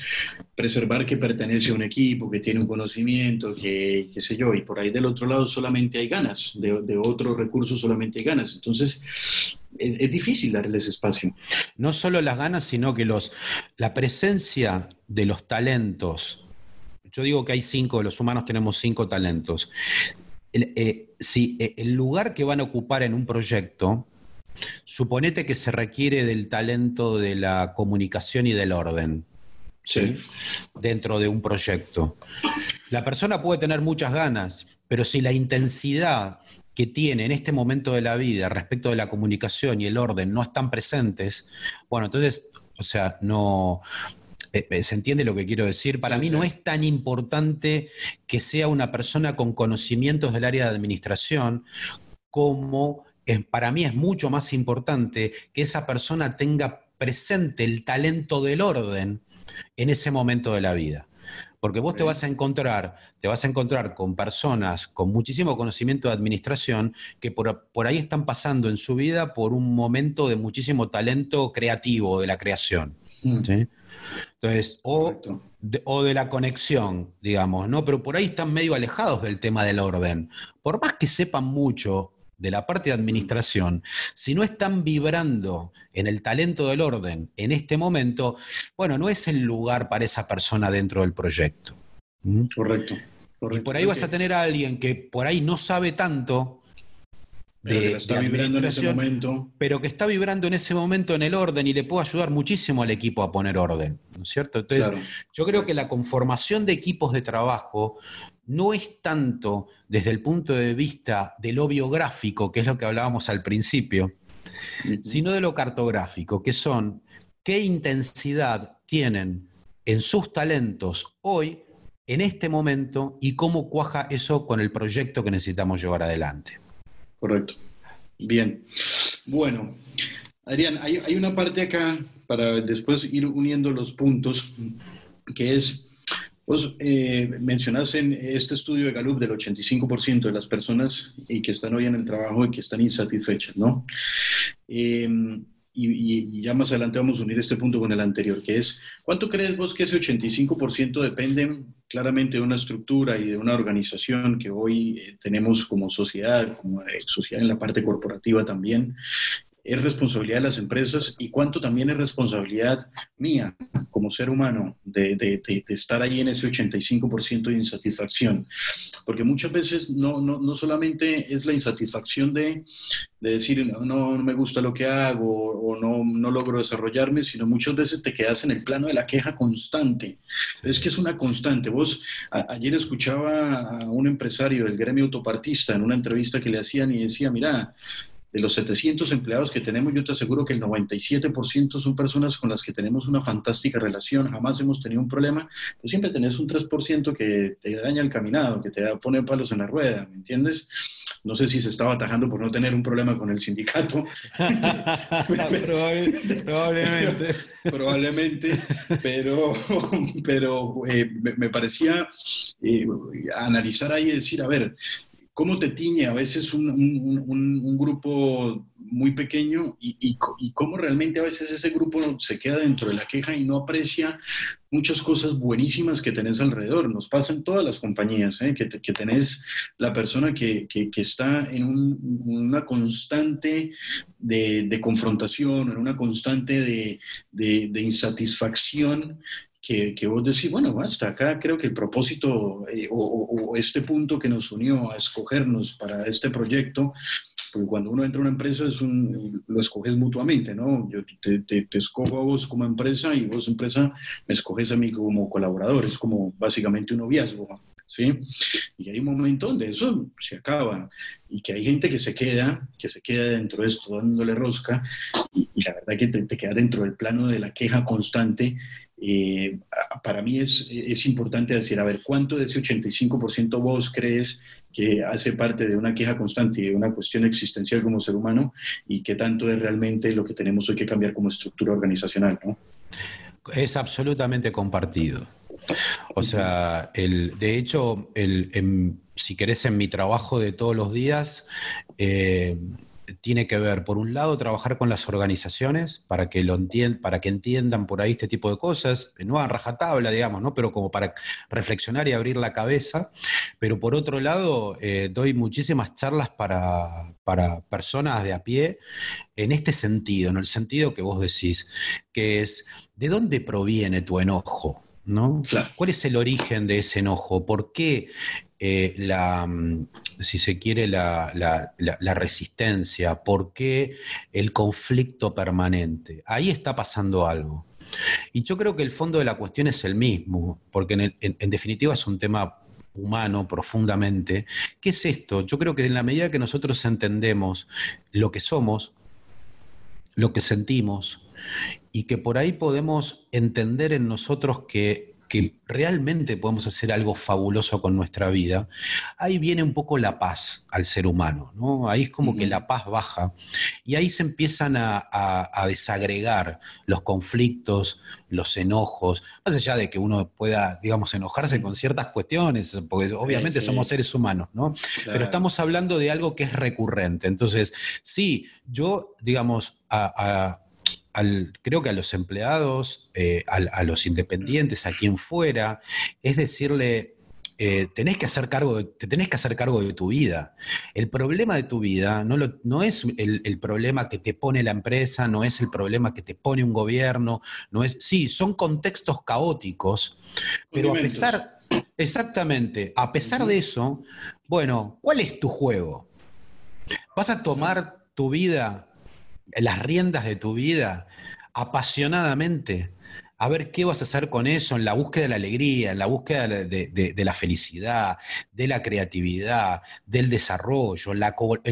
preservar que pertenece a un equipo, que tiene un conocimiento, que qué sé yo, y por ahí del otro lado solamente hay ganas, de, de otros recursos solamente hay ganas. Entonces, es, es, difícil darles espacio. No solo las ganas, sino que los, la presencia de los talentos yo digo que hay cinco, los humanos tenemos cinco talentos. Eh, si eh, el lugar que van a ocupar en un proyecto, suponete que se requiere del talento de la comunicación y del orden. Sí. Dentro de un proyecto. La persona puede tener muchas ganas, pero si la intensidad que tiene en este momento de la vida respecto de la comunicación y el orden no están presentes, bueno, entonces, o sea, no, ¿Se entiende lo que quiero decir? Para mí no es tan importante que sea una persona con conocimientos del área de administración como para mí es mucho más importante que esa persona tenga presente el talento del orden en ese momento de la vida. Porque vos te vas a encontrar, te vas a encontrar con personas con muchísimo conocimiento de administración que por, ahí están pasando en su vida por un momento de muchísimo talento creativo de la creación. Mm. Entonces, o de, o de, la conexión, digamos, ¿no? Pero por ahí están medio alejados del tema del orden. Por más que sepan mucho de la parte de administración, si no están vibrando en el talento del orden en este momento, bueno, no es el lugar para esa persona dentro del proyecto. ¿Mm? Correcto. Y por ahí vas a tener a alguien que por ahí no sabe tanto de, está vibrando en ese momento. pero que está vibrando en ese momento en el orden y le puede ayudar muchísimo al equipo a poner orden, ¿no es cierto? Entonces, yo creo que la conformación de equipos de trabajo no es tanto desde el punto de vista de lo biográfico, que es lo que hablábamos al principio, sino de lo cartográfico, que son qué intensidad tienen en sus talentos hoy, en este momento, y cómo cuaja eso con el proyecto que necesitamos llevar adelante. Correcto. Bien. Bueno, Adrián, hay, una parte acá para después ir uniendo los puntos, que es Vos eh, mencionaste en este estudio de Gallup del 85% de las personas y que están hoy en el trabajo y que están insatisfechas, ¿no? Em, y, ya más adelante vamos a unir este punto con el anterior, que es, ¿cuánto crees vos que ese 85% depende claramente de una estructura y de una organización que hoy eh, tenemos como sociedad, como eh, sociedad en la parte corporativa también, es responsabilidad de las empresas y cuánto también es responsabilidad mía como ser humano de, estar ahí en ese 85% de insatisfacción. Porque muchas veces no, no, no solamente es la insatisfacción de, decir no, no, me gusta lo que hago o no, no logro desarrollarme, sino muchas veces te quedas en el plano de la queja constante. Es que es una constante. Vos, ayer escuchaba a un empresario del gremio autopartista en una entrevista que le hacían y decía, mira, de los 700 empleados que tenemos, yo te aseguro que el 97% son personas con las que tenemos una fantástica relación, jamás hemos tenido un problema, pues siempre tenés un 3% que te daña el caminado, que te pone palos en la rueda, ¿me entiendes? No sé si se estaba atajando por no tener un problema con el sindicato. probablemente. probablemente, pero, pero eh, me, parecía eh, analizar ahí y decir, a ver, cómo te tiñe a veces un, grupo muy pequeño y, cómo realmente a veces ese grupo se queda dentro de la queja y no aprecia muchas cosas buenísimas que tenés alrededor. Nos pasa en todas las compañías, ¿eh? que, tenés la persona que, está en una constante de, confrontación, en una constante de, de insatisfacción que, que, vos decís, bueno, hasta acá creo que el propósito eh, o, este punto que nos unió a escogernos para este proyecto, porque cuando uno entra a una empresa es un, lo escoges mutuamente, ¿no? Yo te, te, escojo a vos como empresa y vos empresa me escoges a mí como colaborador, es como básicamente un noviazgo. ¿Sí? Y hay un momento donde eso se acaba y que hay gente que se queda, que se queda dentro de esto dándole rosca y, y la verdad que te, te, queda dentro del plano de la queja constante eh, para mí es, es importante decir, a ver, ¿cuánto de ese 85% vos crees que hace parte de una queja constante y de una cuestión existencial como ser humano y qué tanto es realmente lo que tenemos hoy que cambiar como estructura organizacional? ¿no? Es absolutamente compartido. O sea, el, de hecho, el, si querés, en mi trabajo de todos los días, eh, tiene que ver, por un lado, trabajar con las organizaciones para que, lo para que entiendan por ahí este tipo de cosas, no a rajatabla, digamos, ¿no? pero como para reflexionar y abrir la cabeza. Pero por otro lado, eh, doy muchísimas charlas para, para personas de a pie en este sentido, en el sentido que vos decís, que es, ¿de dónde proviene tu enojo? ¿no? ¿Cuál es el origen de ese enojo? ¿Por qué eh, la, mm, si se quiere, la, resistencia? ¿Por qué el conflicto permanente? Ahí está pasando algo. Y yo creo que el fondo de la cuestión es el mismo, porque en, definitiva es un tema humano profundamente. ¿Qué es esto? Yo creo que en la medida que nosotros entendemos lo que somos, lo que sentimos, y que por ahí podemos entender en nosotros que que realmente podemos hacer algo fabuloso con nuestra vida, ahí viene un poco la paz al ser humano, ¿no? Ahí es como que la paz baja y ahí se empiezan a, desagregar los conflictos, los enojos, más allá de que uno pueda, digamos, enojarse con ciertas cuestiones, porque obviamente somos seres humanos, ¿no? Pero estamos hablando de algo que es recurrente. Entonces, sí, yo, digamos, a creo que a los empleados, eh, a, los independientes, a quien fuera, es decirle, eh, tenés que hacer cargo te tenés que hacer cargo de tu vida. El problema de tu vida no, no es el, problema que te pone la empresa, no es el problema que te pone un gobierno, no es, sí, son contextos caóticos, pero a pesar, exactamente, a pesar de eso, bueno, ¿cuál es tu juego? ¿Vas a tomar tu vida las riendas de tu vida apasionadamente, a ver qué vas a hacer con eso en la búsqueda de la alegría, en la búsqueda de, la felicidad, de la creatividad, del desarrollo, en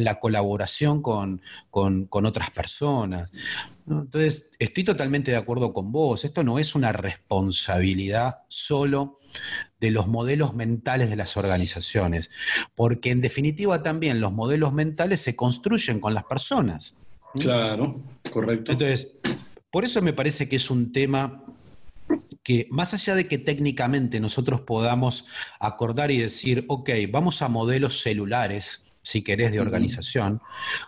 la, colaboración con, otras personas. Entonces, estoy totalmente de acuerdo con vos. Esto no es una responsabilidad solo de los modelos mentales de las organizaciones, porque en definitiva también los modelos mentales se construyen con las personas. Claro, correcto. Entonces, por eso me parece que es un tema que más allá de que técnicamente nosotros podamos acordar y decir, ok, vamos a modelos celulares, si querés, de organización,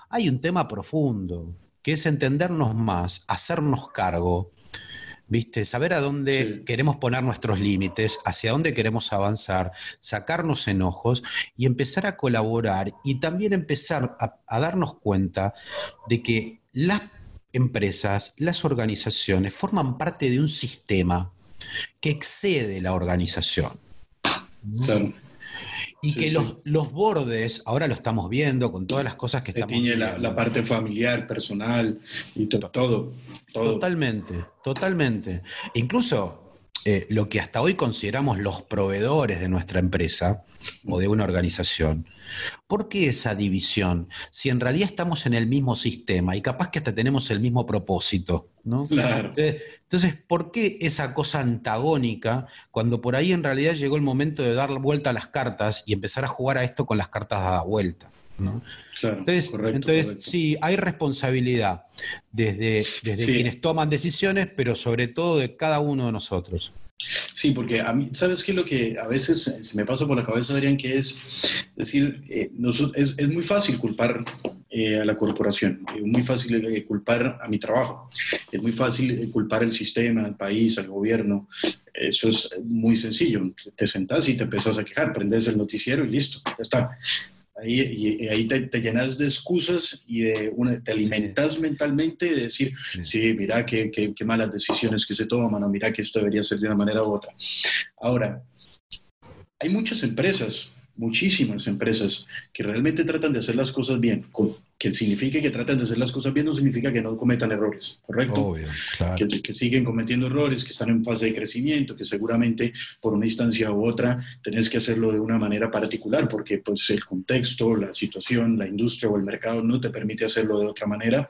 hay un tema profundo, que es entendernos más, hacernos cargo, ¿viste? Saber a dónde queremos poner nuestros límites, hacia dónde queremos avanzar, sacarnos enojos y empezar a colaborar y también empezar a, darnos cuenta de que las empresas, las organizaciones forman parte de un sistema que excede la organización. Y que Los, los, bordes, ahora lo estamos viendo con todas las cosas que estamos tiene la, la, parte familiar, personal y todo, todo. Totalmente, totalmente. Incluso eh, lo que hasta hoy consideramos los proveedores de nuestra empresa o de una organización. ¿Por qué esa división? Si en realidad estamos en el mismo sistema y capaz que hasta tenemos el mismo propósito, ¿no? Claro. Eh, entonces, ¿por qué esa cosa antagónica cuando por ahí en realidad llegó el momento de dar vuelta a las cartas y empezar a jugar a esto con las cartas a vuelta? entonces, sí, hay responsabilidad desde, desde quienes toman decisiones, pero sobre todo de cada uno de nosotros. Sí, porque a mí, ¿sabes qué? Lo que a veces se me pasa por la cabeza, Adrián, que es decir, eh, es, es, muy fácil culpar eh, a la corporación, es muy fácil eh, culpar a mi trabajo, es muy fácil culpar al sistema, al país, al gobierno. Eso es muy sencillo. Te sentás y te empezás a quejar, prendes el noticiero y listo, ya está. Ahí, y, ahí te, llenas de excusas y de una, te alimentas mentalmente de decir, sí, mira qué, qué, qué, malas decisiones que se toman, o mira que esto debería ser de una manera u otra. Ahora, hay muchas empresas muchísimas empresas que realmente tratan de hacer las cosas bien, que signifique que tratan de hacer las cosas bien no significa que no cometan errores, ¿correcto? Obvio, claro. que, siguen cometiendo errores, que están en fase de crecimiento, que seguramente por una instancia u otra tenés que hacerlo de una manera particular, porque pues el contexto, la situación, la industria o el mercado no te permite hacerlo de otra manera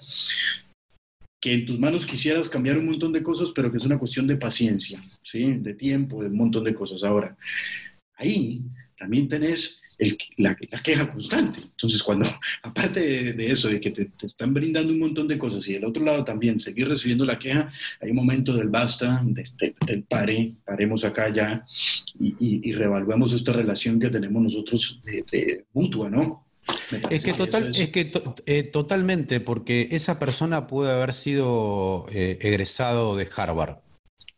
que en tus manos quisieras cambiar un montón de cosas, pero que es una cuestión de paciencia, ¿sí? de tiempo, de un montón de cosas. Ahora, ahí también tenés la, queja constante. Entonces, cuando, aparte de, eso, de que te, están brindando un montón de cosas y del otro lado también seguir recibiendo la queja, hay un momento del basta, del pare, paremos acá ya y, y, revaluemos esta relación que tenemos nosotros de, mutua, ¿no? Es que, total, es... que eh, totalmente, porque esa persona puede haber sido eh, egresado de Harvard.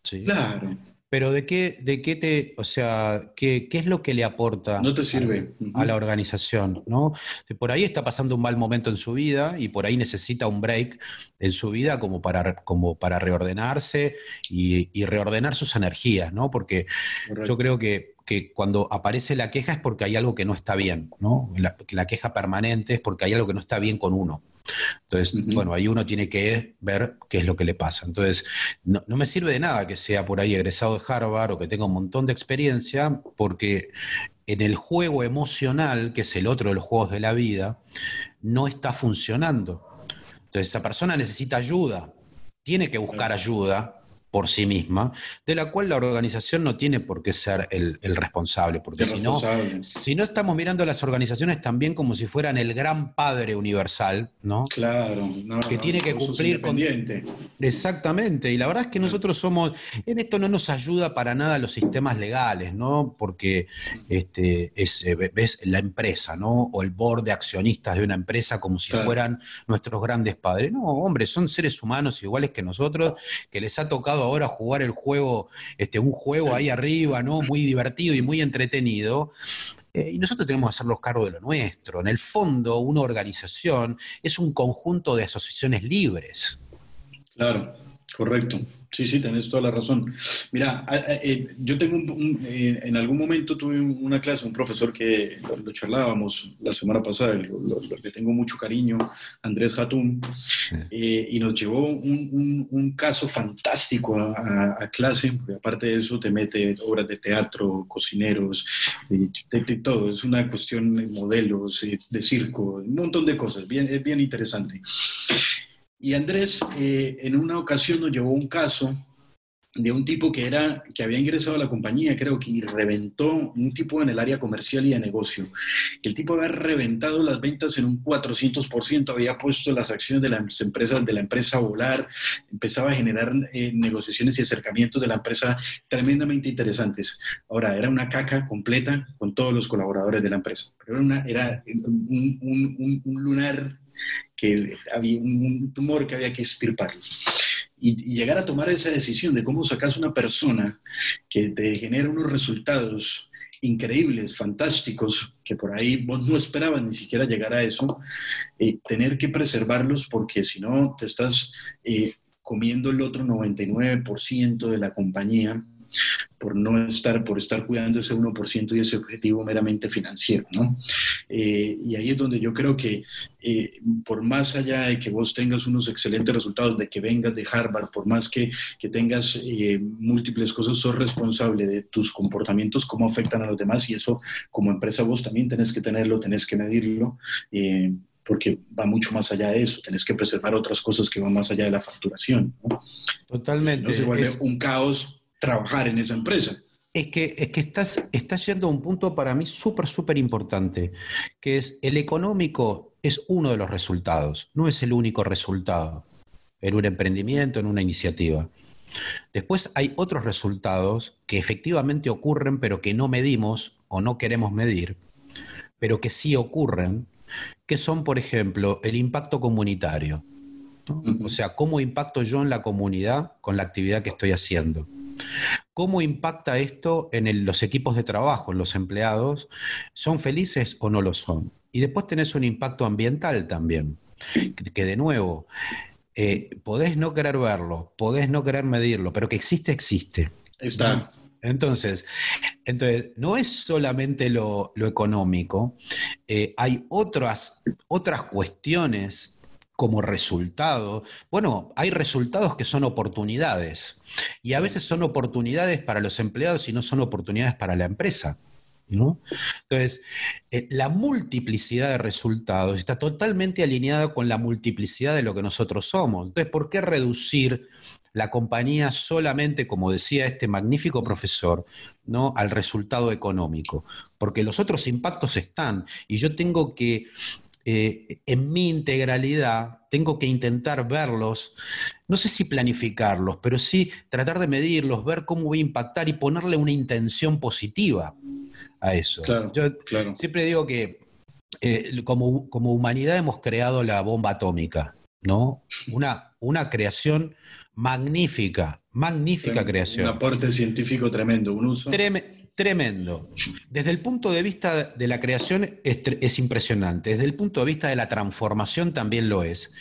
¿sí? Claro Pero ¿de qué, de qué te, o sea, qué, qué es lo que le aporta no te sirve. A, la organización? ¿no? Por ahí está pasando un mal momento en su vida y por ahí necesita un break en su vida como para, como para reordenarse y, reordenar sus energías, ¿no? Porque yo creo que que cuando aparece la queja es porque hay algo que no está bien, ¿no? La, la queja permanente es porque hay algo que no está bien con uno. Entonces, bueno, ahí uno tiene que ver qué es lo que le pasa. Entonces, no, me sirve de nada que sea por ahí egresado de Harvard o que tenga un montón de experiencia, porque en el juego emocional, que es el otro de los juegos de la vida, no está funcionando. Entonces, esa persona necesita ayuda, tiene que buscar ayuda por sí misma, de la cual la organización no tiene por qué ser el, responsable, porque si no, si no estamos mirando las organizaciones también como si fueran el gran padre universal, ¿no? Claro, que tiene que cumplir con... Exactamente, y la verdad es que nosotros somos, en esto no nos ayuda para nada los sistemas legales, ¿no? Porque este, es, eh, ves la empresa, ¿no? O el board de accionistas de una empresa como si fueran nuestros grandes padres. No, hombre, son seres humanos iguales que nosotros, que les ha tocado ahora jugar el juego, este, un juego ahí arriba, ¿no? Muy divertido y muy entretenido. Eh, y nosotros tenemos que hacernos cargo de lo nuestro. En el fondo, una organización es un conjunto de asociaciones libres. Claro, correcto. Sí, sí, tenés toda la razón. Mira, eh, yo tengo un, eh, en algún momento tuve una clase, un profesor que lo, charlábamos la semana pasada, lo, que tengo mucho cariño, Andrés Hatun, eh, y nos llevó un, caso fantástico a, clase, porque aparte de eso te mete obras de teatro, cocineros, de, todo, es una cuestión de modelos, de circo, un montón de cosas, bien, es bien interesante. Y Andrés eh, en una ocasión nos llevó un caso de un tipo que era que había ingresado a la compañía, creo que y reventó un tipo en el área comercial y de negocio. El tipo había reventado las ventas en un 400%, había puesto las acciones de las empresas de la empresa a volar, empezaba a generar eh, negociaciones y acercamientos de la empresa tremendamente interesantes. Ahora era una caca completa con todos los colaboradores de la empresa. Pero era, una, era un, un, un lunar que había un tumor que había que extirparlo. Y, llegar a tomar esa decisión de cómo sacas una persona que te genera unos resultados increíbles, fantásticos, que por ahí vos no esperabas ni siquiera llegar a eso, eh, tener que preservarlos porque si no te estás eh, comiendo el otro 99% de la compañía por no estar, por estar cuidando ese 1% y ese objetivo meramente financiero, ¿no? Eh, y ahí es donde yo creo que eh, por más allá de que vos tengas unos excelentes resultados, de que vengas de Harvard, por más que, que tengas eh, múltiples cosas, sos responsable de tus comportamientos, cómo afectan a los demás y eso como empresa vos también tenés que tenerlo, tenés que medirlo porque va mucho más allá de eso. Tenés que preservar otras cosas que van más allá de la facturación. ¿no? Totalmente. se vuelve un caos trabajar en esa empresa. Es que, es que estás, estás yendo a un punto para mí súper, súper importante, que es el económico es uno de los resultados, no es el único resultado en un emprendimiento, en una iniciativa. Después hay otros resultados que efectivamente ocurren, pero que no medimos o no queremos medir, pero que sí ocurren, que son, por ejemplo, el impacto comunitario. O sea, cómo impacto yo en la comunidad con la actividad que estoy haciendo. ¿Cómo impacta esto en los equipos de trabajo, en los empleados? ¿Son felices o no lo son? Y después tenés un impacto ambiental también, que, de nuevo, eh, podés no querer verlo, podés no querer medirlo, pero que existe, existe. Está. Entonces, entonces, no es solamente lo, económico, eh, hay otras, otras cuestiones como resultado, bueno, hay resultados que son oportunidades y a veces son oportunidades para los empleados y no son oportunidades para la empresa. ¿no? Entonces, eh, la multiplicidad de resultados está totalmente alineada con la multiplicidad de lo que nosotros somos. Entonces, ¿por qué reducir la compañía solamente, como decía este magnífico profesor, ¿no? al resultado económico? Porque los otros impactos están y yo tengo que eh, en mi integralidad tengo que intentar verlos, no sé si planificarlos, pero sí tratar de medirlos, ver cómo voy a impactar y ponerle una intención positiva a eso. Yo siempre digo que eh, como, como, humanidad hemos creado la bomba atómica, ¿no? Una, una creación magnífica, magnífica creación. Un aporte científico tremendo, un uso. Tremendo. Desde el punto de vista de la creación es, impresionante, desde el punto de vista de la transformación también lo es,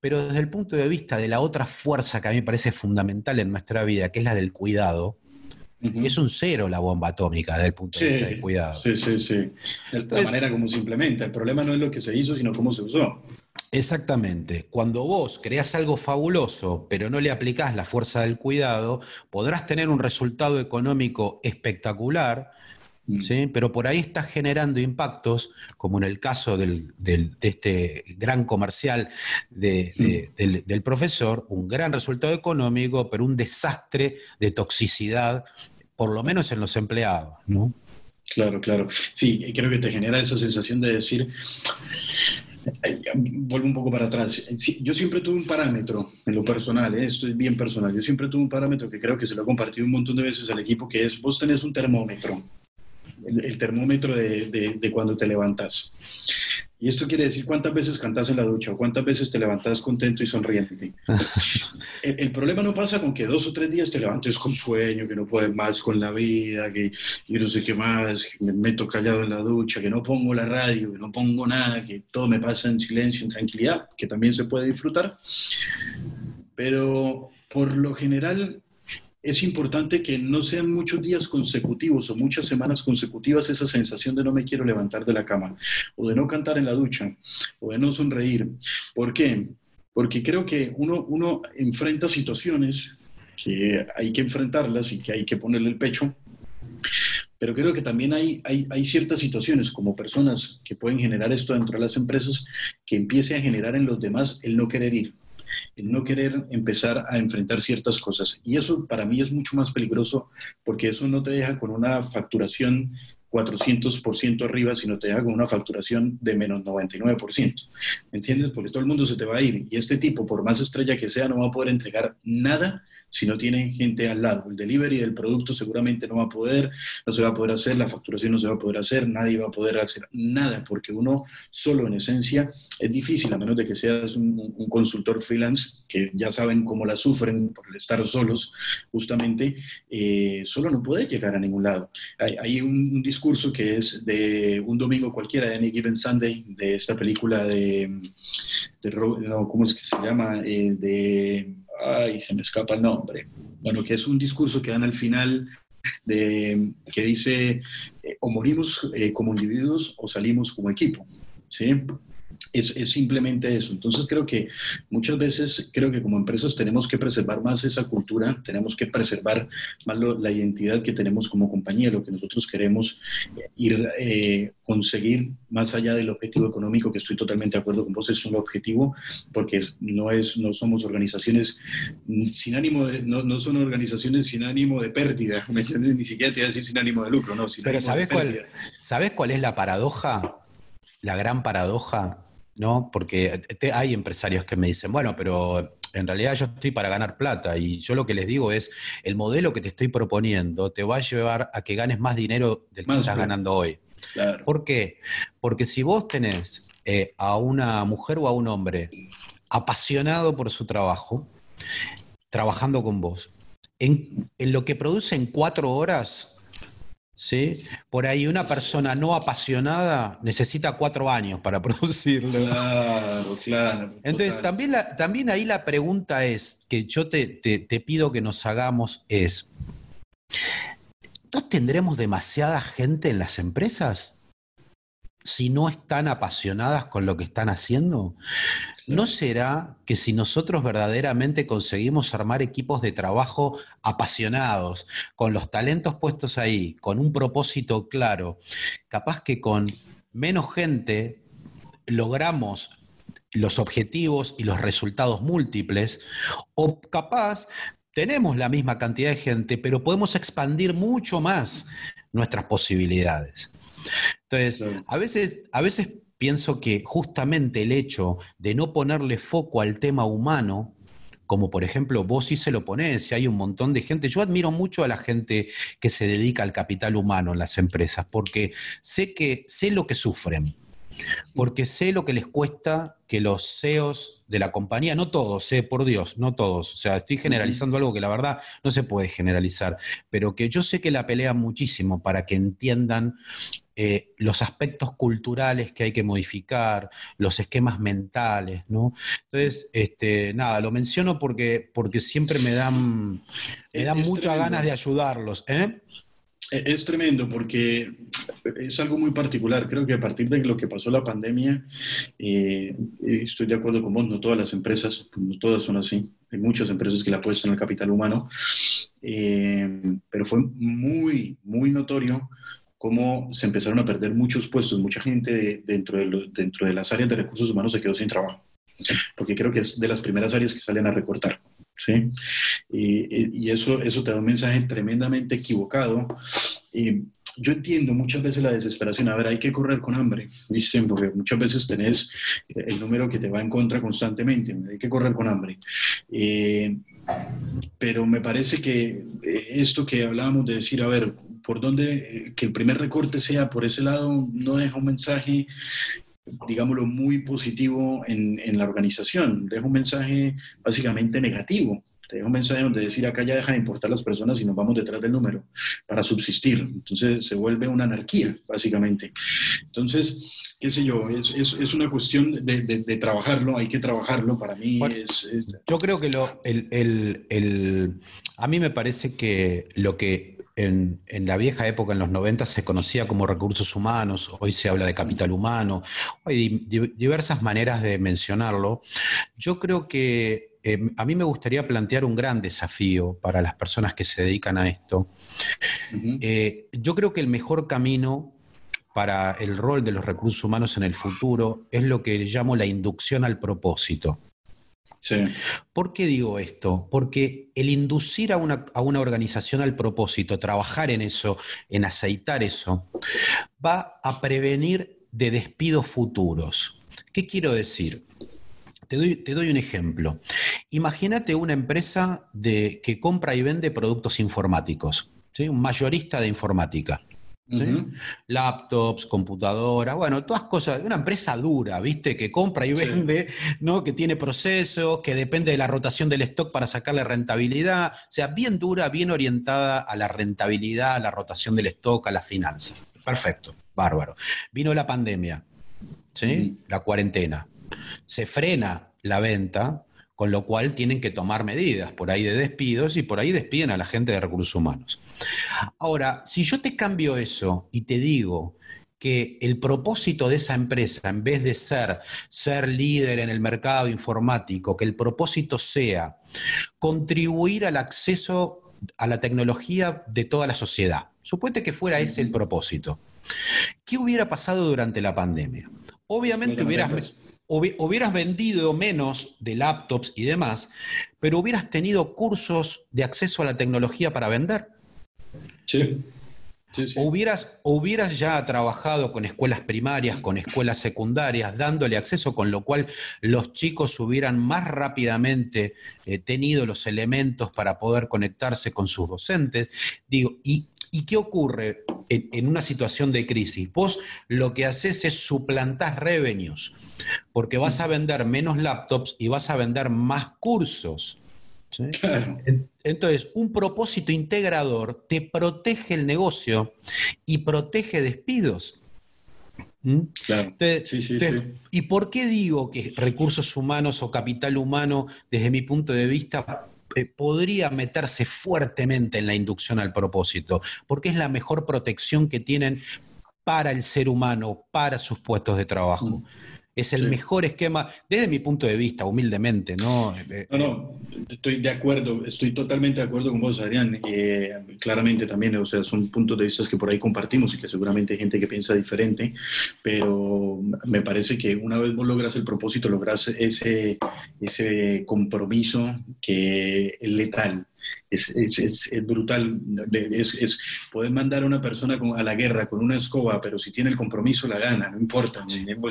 pero desde el punto de vista de la otra fuerza que a mí me parece fundamental en nuestra vida, que es la del cuidado, es un cero la bomba atómica desde el punto de vista del cuidado. Sí, sí, sí. De la manera como se implementa. El problema no es lo que se hizo, sino cómo se usó. Exactamente. Cuando vos creas algo fabuloso, pero no le aplicás la fuerza del cuidado, podrás tener un resultado económico espectacular, mm. ¿sí? pero por ahí estás generando impactos, como en el caso de este gran comercial mm. del, del profesor, un gran resultado económico, pero un desastre de toxicidad, por lo menos en los empleados. ¿no? Claro, claro. Sí, creo que te genera esa sensación de decir, vuelvo un poco para atrás. Yo siempre tuve un parámetro en lo personal, ¿eh? esto es bien personal. Yo siempre tuve un parámetro que creo que se lo he compartido un montón de veces al equipo, que es vos tenés un termómetro, el, termómetro de, de, cuando te levantas. Y esto quiere decir cuántas veces cantas en la ducha o cuántas veces te levantas contento y sonriente. el, problema no pasa con que dos o tres días te levantes con sueño, que no puedes más con la vida, que yo no sé qué más, que me meto callado en la ducha, que no pongo la radio, que no pongo nada, que todo me pasa en silencio, en tranquilidad, que también se puede disfrutar. Pero por lo general es importante que no sean muchos días consecutivos o muchas semanas consecutivas esa sensación de no me quiero levantar de la cama, o de no cantar en la ducha, o de no sonreír. ¿Por qué? Porque creo que uno, uno enfrenta situaciones que hay que enfrentarlas y que hay que ponerle el pecho, pero creo que también hay, hay, hay, ciertas situaciones como personas que pueden generar esto dentro de las empresas que empiece a generar en los demás el no querer ir el no querer empezar a enfrentar ciertas cosas. Y eso para mí es mucho más peligroso porque eso no te deja con una facturación 400% arriba, sino te deja con una facturación de menos 99%. ¿Me entiendes? Porque todo el mundo se te va a ir y este tipo, por más estrella que sea, no va a poder entregar nada si no tiene gente al lado. El delivery del producto seguramente no va a poder, no se va a poder hacer, la facturación no se va a poder hacer, nadie va a poder hacer nada, porque uno solo en esencia es difícil, a menos de que seas un, consultor freelance, que ya saben cómo la sufren por estar solos, justamente, eh, solo no puede llegar a ningún lado. Hay, un, discurso que es de un domingo cualquiera, de Any Given Sunday, de esta película de, ¿cómo es que se llama? Eh, de ay, se me escapa el nombre, bueno, que es un discurso que dan al final de, que dice, eh, o morimos eh, como individuos o salimos como equipo, ¿sí? Es, simplemente eso. Entonces creo que muchas veces, creo que como empresas tenemos que preservar más esa cultura, tenemos que preservar más la identidad que tenemos como compañía, lo que nosotros queremos eh, ir, eh, conseguir más allá del objetivo económico, que estoy totalmente de acuerdo con vos, es un objetivo, porque no, es, no somos organizaciones sin ánimo de, no, no son organizaciones sin ánimo de pérdida, ¿me entiendes? Ni siquiera te voy a decir sin ánimo de lucro, no. Pero ¿sabes cuál, ¿sabes cuál es la paradoja? La gran paradoja ¿no? Porque hay empresarios que me dicen, bueno, pero en realidad yo estoy para ganar plata y yo lo que les digo es, el modelo que te estoy proponiendo te va a llevar a que ganes más dinero del que estás ganando hoy. ¿Por qué? Porque si vos tenés eh, a una mujer o a un hombre apasionado por su trabajo, trabajando con vos, en, en lo que produce en cuatro horas, ¿sí? Por ahí una persona no apasionada necesita cuatro años para producirlo. Claro, claro. Entonces, también, también ahí la pregunta es, que yo te, te pido que nos hagamos, es, ¿no tendremos demasiada gente en las empresas? Si no están apasionadas con lo que están haciendo? ¿No será que si nosotros verdaderamente conseguimos armar equipos de trabajo apasionados, con los talentos puestos ahí, con un propósito claro, capaz que con menos gente logramos los objetivos y los resultados múltiples, o capaz tenemos la misma cantidad de gente, pero podemos expandir mucho más nuestras posibilidades. Entonces, a, veces, a veces pienso que justamente el hecho de no ponerle foco al tema humano, como por ejemplo vos sí se lo ponés, y hay un montón de gente, yo admiro mucho a la gente que se dedica al capital humano en las empresas, porque sé que sé lo que sufren. porque sé lo que les cuesta que los CEOs de la compañía, no todos, eh, por Dios, no todos, o sea, estoy generalizando algo que la verdad no se puede generalizar, pero que yo sé que la pelea muchísimo para que entiendan eh, los aspectos culturales que hay que modificar, los esquemas mentales, ¿no? Entonces, este, nada, lo menciono porque, porque siempre me dan, me dan muchas ganas de ayudarlos. ¿eh? Es tremendo porque es algo muy particular. Creo que a partir de lo que pasó la pandemia, eh, estoy de acuerdo con vos, no todas las empresas, no todas son así. Hay muchas empresas que la apuestan al capital humano, eh, pero fue muy, muy notorio cómo se empezaron a perder muchos puestos, mucha gente dentro, de dentro de las áreas de recursos humanos se quedó sin trabajo, porque creo que es de las primeras áreas que salen a recortar. ¿sí? Y, eso, eso te da un mensaje tremendamente equivocado. Y yo entiendo muchas veces la desesperación. A ver, hay que correr con hambre, ¿viste? Porque muchas veces tenés el número que te va en contra constantemente. Hay que correr con hambre. Eh, pero me parece que esto que hablábamos de decir, a ver, por dónde, que el primer recorte sea por ese lado, no deja un mensaje digámoslo, muy positivo en, en, la organización. Deja un mensaje básicamente negativo. Te deja un mensaje donde decir acá ya deja de importar las personas y nos vamos detrás del número para subsistir. Entonces se vuelve una anarquía, básicamente. Entonces, qué sé yo, es, es, es una cuestión de, de, trabajarlo, hay que trabajarlo. Para mí es, Yo creo que lo, el, el, el, a mí me parece que lo que en, la vieja época, en los 90, se conocía como recursos humanos, hoy se habla de capital humano, hay diversas maneras de mencionarlo. Yo creo que eh, a mí me gustaría plantear un gran desafío para las personas que se dedican a esto. Eh, yo creo que el mejor camino para el rol de los recursos humanos en el futuro es lo que llamo la inducción al propósito. ¿Por qué digo esto? Porque el inducir a una, organización al propósito, trabajar en eso, en aceitar eso, va a prevenir de despidos futuros. ¿Qué quiero decir? Te doy, un ejemplo. Imagínate una empresa de, que compra y vende productos informáticos, un mayorista de informática. Laptops, computadoras, bueno, todas cosas, una empresa dura, ¿viste? Que compra y vende, ¿no? Que tiene procesos, que depende de la rotación del stock para sacarle rentabilidad, o sea, bien dura, bien orientada a la rentabilidad, a la rotación del stock, a las finanzas. Perfecto, bárbaro. Vino la pandemia, ¿sí? La cuarentena. Se frena la venta, con lo cual tienen que tomar medidas por ahí de despidos y por ahí despiden a la gente de recursos humanos. Ahora, si yo te cambio eso y te digo que el propósito de esa empresa, en vez de ser ser líder en el mercado informático, que el propósito sea contribuir al acceso a la tecnología de toda la sociedad. Suponte que fuera ese el propósito. ¿Qué hubiera pasado durante la pandemia? Obviamente hubieras, hubieras vendido menos de laptops y demás, pero hubieras tenido cursos de acceso a la tecnología para vender. Sí. O, hubieras, hubieras ya trabajado con escuelas primarias, con escuelas secundarias, dándole acceso, con lo cual los chicos hubieran más rápidamente eh, tenido los elementos para poder conectarse con sus docentes. Digo, ¿y, qué ocurre en, en, una situación de crisis? Vos lo que haces es suplantar revenues porque vas a vender menos laptops y vas a vender más cursos. Entonces, un propósito integrador te protege el negocio y protege despidos. ¿Mm? Claro. sí, sí, sí. ¿Y por qué digo que recursos humanos o capital humano, desde mi punto de vista, eh, podría meterse fuertemente en la inducción al propósito? Porque es la mejor protección que tienen para el ser humano, para sus puestos de trabajo. Mm. Es el mejor esquema, desde mi punto de vista, humildemente, ¿no? Eh, no, no, estoy de acuerdo, estoy totalmente de acuerdo con vos, Adrián. Eh, claramente también, o sea, son puntos de vista que por ahí compartimos y que seguramente hay gente que piensa diferente, pero me parece que una vez vos logras el propósito, logras ese, ese compromiso que es letal es, es, es brutal. Es, puedes mandar a una persona a la guerra con una escoba, pero si tiene el compromiso la gana, no importa.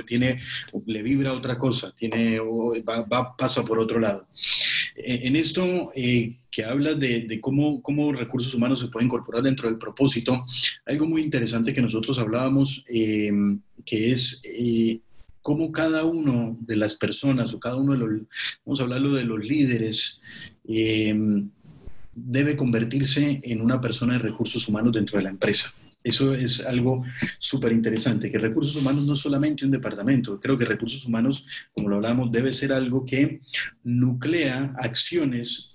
Tiene, le vibra otra cosa, tiene, va, pasa por otro lado. E, en esto eh, que hablas de, cómo, cómo, recursos humanos se pueden incorporar dentro del propósito, algo muy interesante que nosotros hablábamos, eh, que es eh, cómo cada uno de las personas o cada uno de los, vamos a hablarlo de los líderes, em, debe convertirse en una persona de recursos humanos dentro de la empresa. Eso es algo súper interesante, que recursos humanos no es solamente un departamento, creo que recursos humanos, como lo hablamos, debe ser algo que nuclea acciones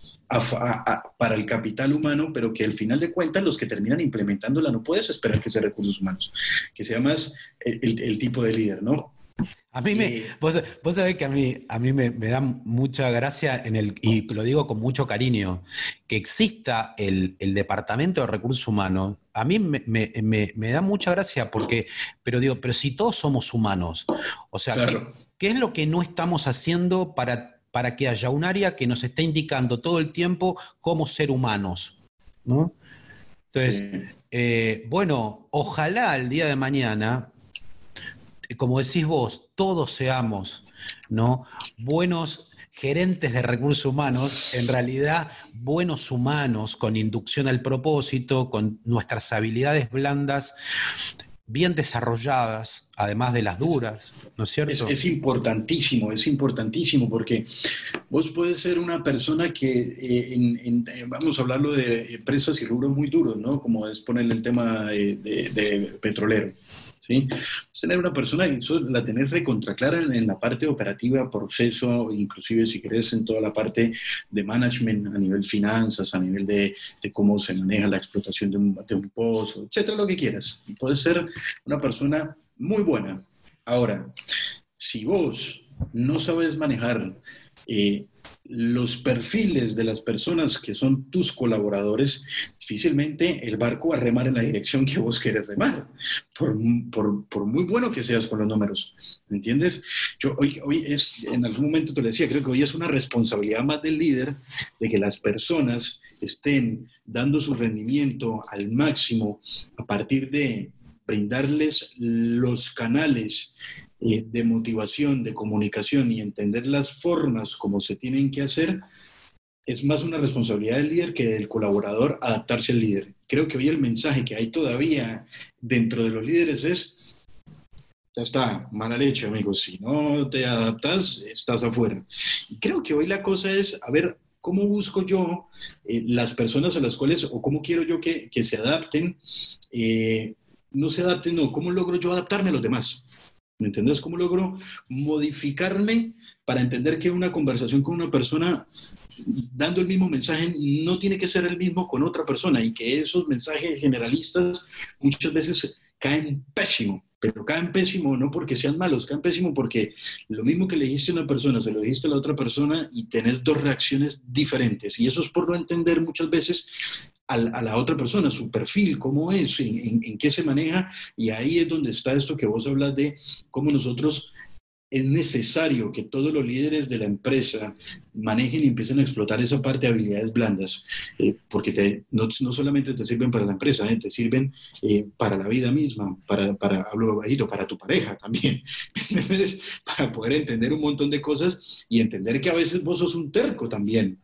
para el capital humano, pero que al final de cuentas los que terminan implementándola no puedes esperar que sea recursos humanos, que sea más el, tipo de líder, ¿no? A mí me, vos, sabés que a mí, a mí me, da mucha gracia en el, y lo digo con mucho cariño, que exista el, departamento de recursos humanos. A mí me, da mucha gracia porque, pero digo, pero si todos somos humanos, o sea, ¿qué, es lo que no estamos haciendo para para que haya un área que nos esté indicando todo el tiempo cómo ser humanos. ¿no? Entonces, eh, bueno, ojalá el día de mañana, como decís vos, todos seamos ¿no? buenos gerentes de recursos humanos, en realidad buenos humanos con inducción al propósito, con nuestras habilidades blandas bien desarrolladas, además de las duras, ¿no es cierto? Es, importantísimo, es importantísimo, porque vos puedes ser una persona que, eh, eh, vamos a hablarlo de empresas y rubros muy duros, ¿no? Como es ponerle el tema de petrolero. ¿Sí? tener una persona, eso la tener recontraclara en, en la parte operativa, proceso, inclusive si querés en toda la parte de management, a nivel finanzas, a nivel de, cómo se maneja la explotación de un, de un pozo, etcétera, lo que quieras. Y puedes ser una persona muy buena. Ahora, si vos no sabes manejar eh, los perfiles de las personas que son tus colaboradores, difícilmente el barco va a remar en la dirección que vos querés remar, por, muy bueno que seas con los números. ¿Me entiendes? Yo hoy, hoy es, en algún momento te lo decía, creo que hoy es una responsabilidad más del líder de que las personas estén dando su rendimiento al máximo a partir de brindarles los canales eh, de motivación, de comunicación y entender las formas como se tienen que hacer, es más una responsabilidad del líder que del colaborador adaptarse al líder. Creo que hoy el mensaje que hay todavía dentro de los líderes es, ya está, mala leche, amigos, si no te adaptas, estás afuera. Creo que hoy la cosa es, a ver, ¿cómo busco yo eh, las personas a las cuales, o cómo quiero yo que, que se adapten? Eh, no se adapten, no, ¿cómo logro yo adaptarme a los demás? ¿Me entiendes? ¿Cómo logro modificarme para entender que una conversación con una persona dando el mismo mensaje no tiene que ser el mismo con otra persona y que esos mensajes generalistas muchas veces caen pésimo, pero caen pésimo no porque sean malos, caen pésimo porque lo mismo que le dijiste a una persona, se lo dijiste a la otra persona y tenés dos reacciones diferentes. Y eso es por no entender muchas veces a, la otra persona, su perfil, cómo es, en, qué se maneja, y ahí es donde está esto que vos hablas de cómo nosotros es necesario que todos los líderes de la empresa manejen y empiecen a explotar esa parte de habilidades blandas, eh, porque no, solamente te sirven para la empresa, eh, te sirven eh, para la vida misma, para, para, hablo bajito, para tu pareja también, para poder entender un montón de cosas y entender que a veces vos sos un terco también,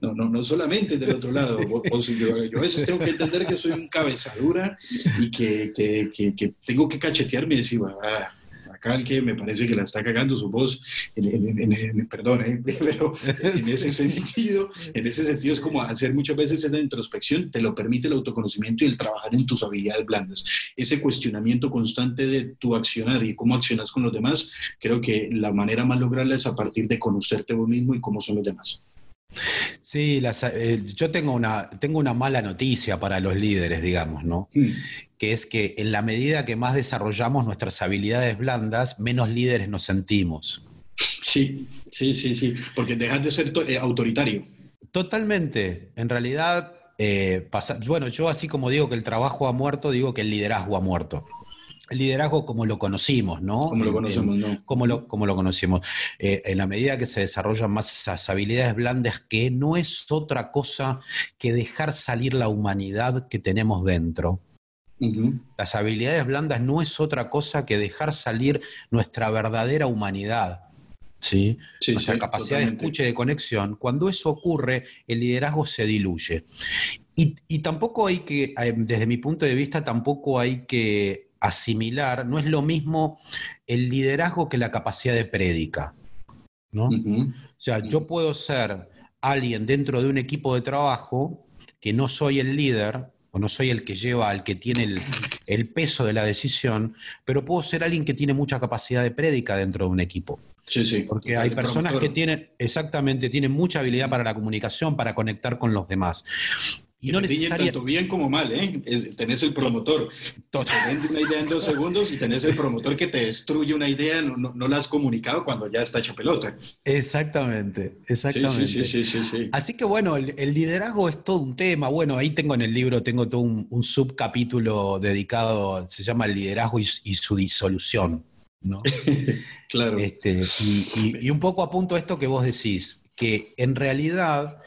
no, no, no solamente del otro lado, yo, a veces tengo que entender que soy un cabezadura y que, que, que, tengo que cachetearme y decir, ah, que me parece que la está cagando su voz, en, perdón, ¿eh? pero en ese sentido, en ese sentido es como hacer muchas veces esa introspección, te lo permite el autoconocimiento y el trabajar en tus habilidades blandas. Ese cuestionamiento constante de tu accionar y cómo accionas con los demás, creo que la manera más lograrla es a partir de conocerte vos mismo y cómo son los demás. Sí, eh, yo tengo una, tengo una mala noticia para los líderes, digamos, ¿no? Mm. Que es que en la medida que más desarrollamos nuestras habilidades blandas, menos líderes nos sentimos. Sí, sí, sí, sí, porque dejas de ser eh, autoritario. Totalmente. En realidad, eh, bueno, yo así como digo que el trabajo ha muerto, digo que el liderazgo ha muerto liderazgo como lo conocimos, ¿no? Como lo conocemos, ¿no? Como lo, como lo conocimos. Eh, en la medida que se desarrollan más esas habilidades blandas, que no es otra cosa que dejar salir la humanidad que tenemos dentro. Las habilidades blandas no es otra cosa que dejar salir nuestra verdadera humanidad. ¿sí? nuestra capacidad de escucha y de conexión. Cuando eso ocurre, el liderazgo se diluye. Y, y tampoco hay que, eh, desde mi punto de vista, tampoco hay que asimilar, no es lo mismo el liderazgo que la capacidad de prédica. ¿no? O sea, yo puedo ser alguien dentro de un equipo de trabajo que no soy el líder o no soy el que lleva, el que tiene el, peso de la decisión, pero puedo ser alguien que tiene mucha capacidad de prédica dentro de un equipo. Sí, sí. Porque hay personas que tienen, exactamente, tienen mucha habilidad para la comunicación, para conectar con los demás. Y no necesariamente tanto bien como mal, ¿eh? tenés el promotor. Te vende una idea en dos segundos y tenés el promotor que te destruye una idea, no, no, la has comunicado cuando ya está hecha pelota. Exactamente, exactamente. Sí, sí, sí, sí Así que bueno, el, liderazgo es todo un tema. Bueno, ahí tengo en el libro, tengo todo un, subcapítulo dedicado, se llama El liderazgo y, su disolución. ¿no? claro. Este, y, y un poco apunto a esto que vos decís, que en realidad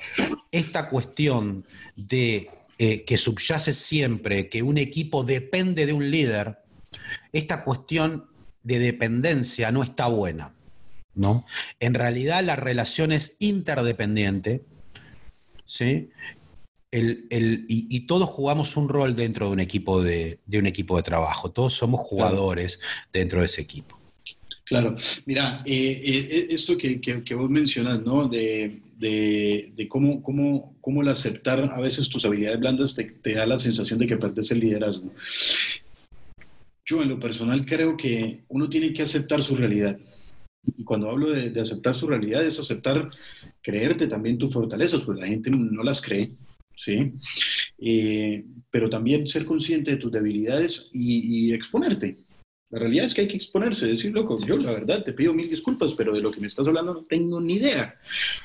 esta cuestión de eh, que subyace siempre que un equipo depende de un líder, esta cuestión de dependencia no está buena. ¿no? En realidad la relación es interdependiente, ¿sí? y, todos jugamos un rol dentro de un equipo de, un equipo de trabajo, todos somos jugadores dentro de ese equipo. Claro, mira, eh, eh, esto que, vos mencionas, ¿no? De, cómo, cómo, cómo, el aceptar a veces tus habilidades blandas te, da la sensación de que perdes el liderazgo. Yo en lo personal creo que uno tiene que aceptar su realidad. Y cuando hablo de, aceptar su realidad es aceptar, creerte también tus fortalezas, pues la gente no las cree, ¿sí? Eh, pero también ser consciente de tus debilidades y exponerte. La realidad es que hay que exponerse, decir, loco, yo la verdad te pido mil disculpas, pero de lo que me estás hablando no tengo ni idea.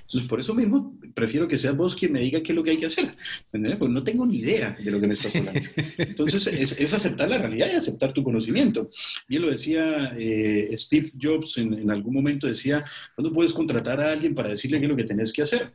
Entonces, por eso mismo, prefiero que seas vos quien me diga qué es lo que hay que hacer. Porque no tengo ni idea de lo que me estás hablando. Entonces, es, aceptar la realidad y aceptar tu conocimiento. Bien lo decía eh, Steve Jobs en, en, algún momento, decía, ¿cuándo puedes contratar a alguien para decirle qué es lo que tenés que hacer?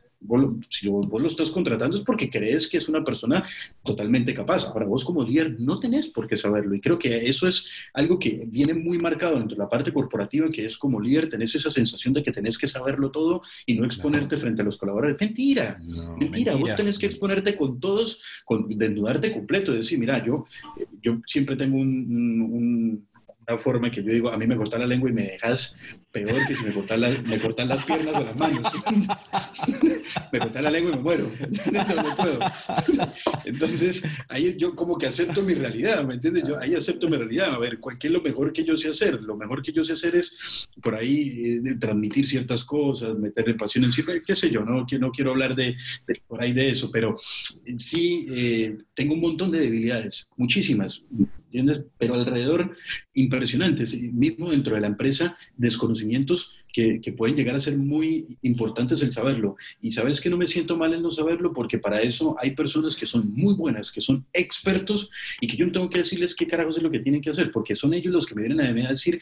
Si vos, lo estás contratando es porque crees que es una persona totalmente capaz. Ahora, vos como líder no tenés por qué saberlo. Y creo que eso es algo que viene muy marcado dentro de la parte corporativa, que es como líder tenés esa sensación de que tenés que saberlo todo y no exponerte frente a los colaboradores. Mentira, mentira, Vos tenés que exponerte con todos, con, desnudarte completo. Decir, mira, yo, yo siempre tengo un, una forma que yo digo, a mí me corta la lengua y me dejas peor que si me cortan, me cortan las piernas o las manos. me cortan la lengua y me muero. No, puedo. Entonces, ahí yo como que acepto mi realidad, ¿me entiendes? Yo ahí acepto mi realidad. A ver, ¿qué es lo mejor que yo sé hacer? Lo mejor que yo sé hacer es por ahí eh, transmitir ciertas cosas, meterle pasión en sí, qué sé yo, no, no quiero hablar de, por ahí de eso, pero sí eh, tengo un montón de debilidades, muchísimas. Pero alrededor impresionantes, mismo dentro de la empresa, desconocimientos que, que, pueden llegar a ser muy importantes el saberlo. Y sabes que no me siento mal en no saberlo porque para eso hay personas que son muy buenas, que son expertos y que yo no tengo que decirles qué carajos es lo que tienen que hacer, porque son ellos los que me vienen a decir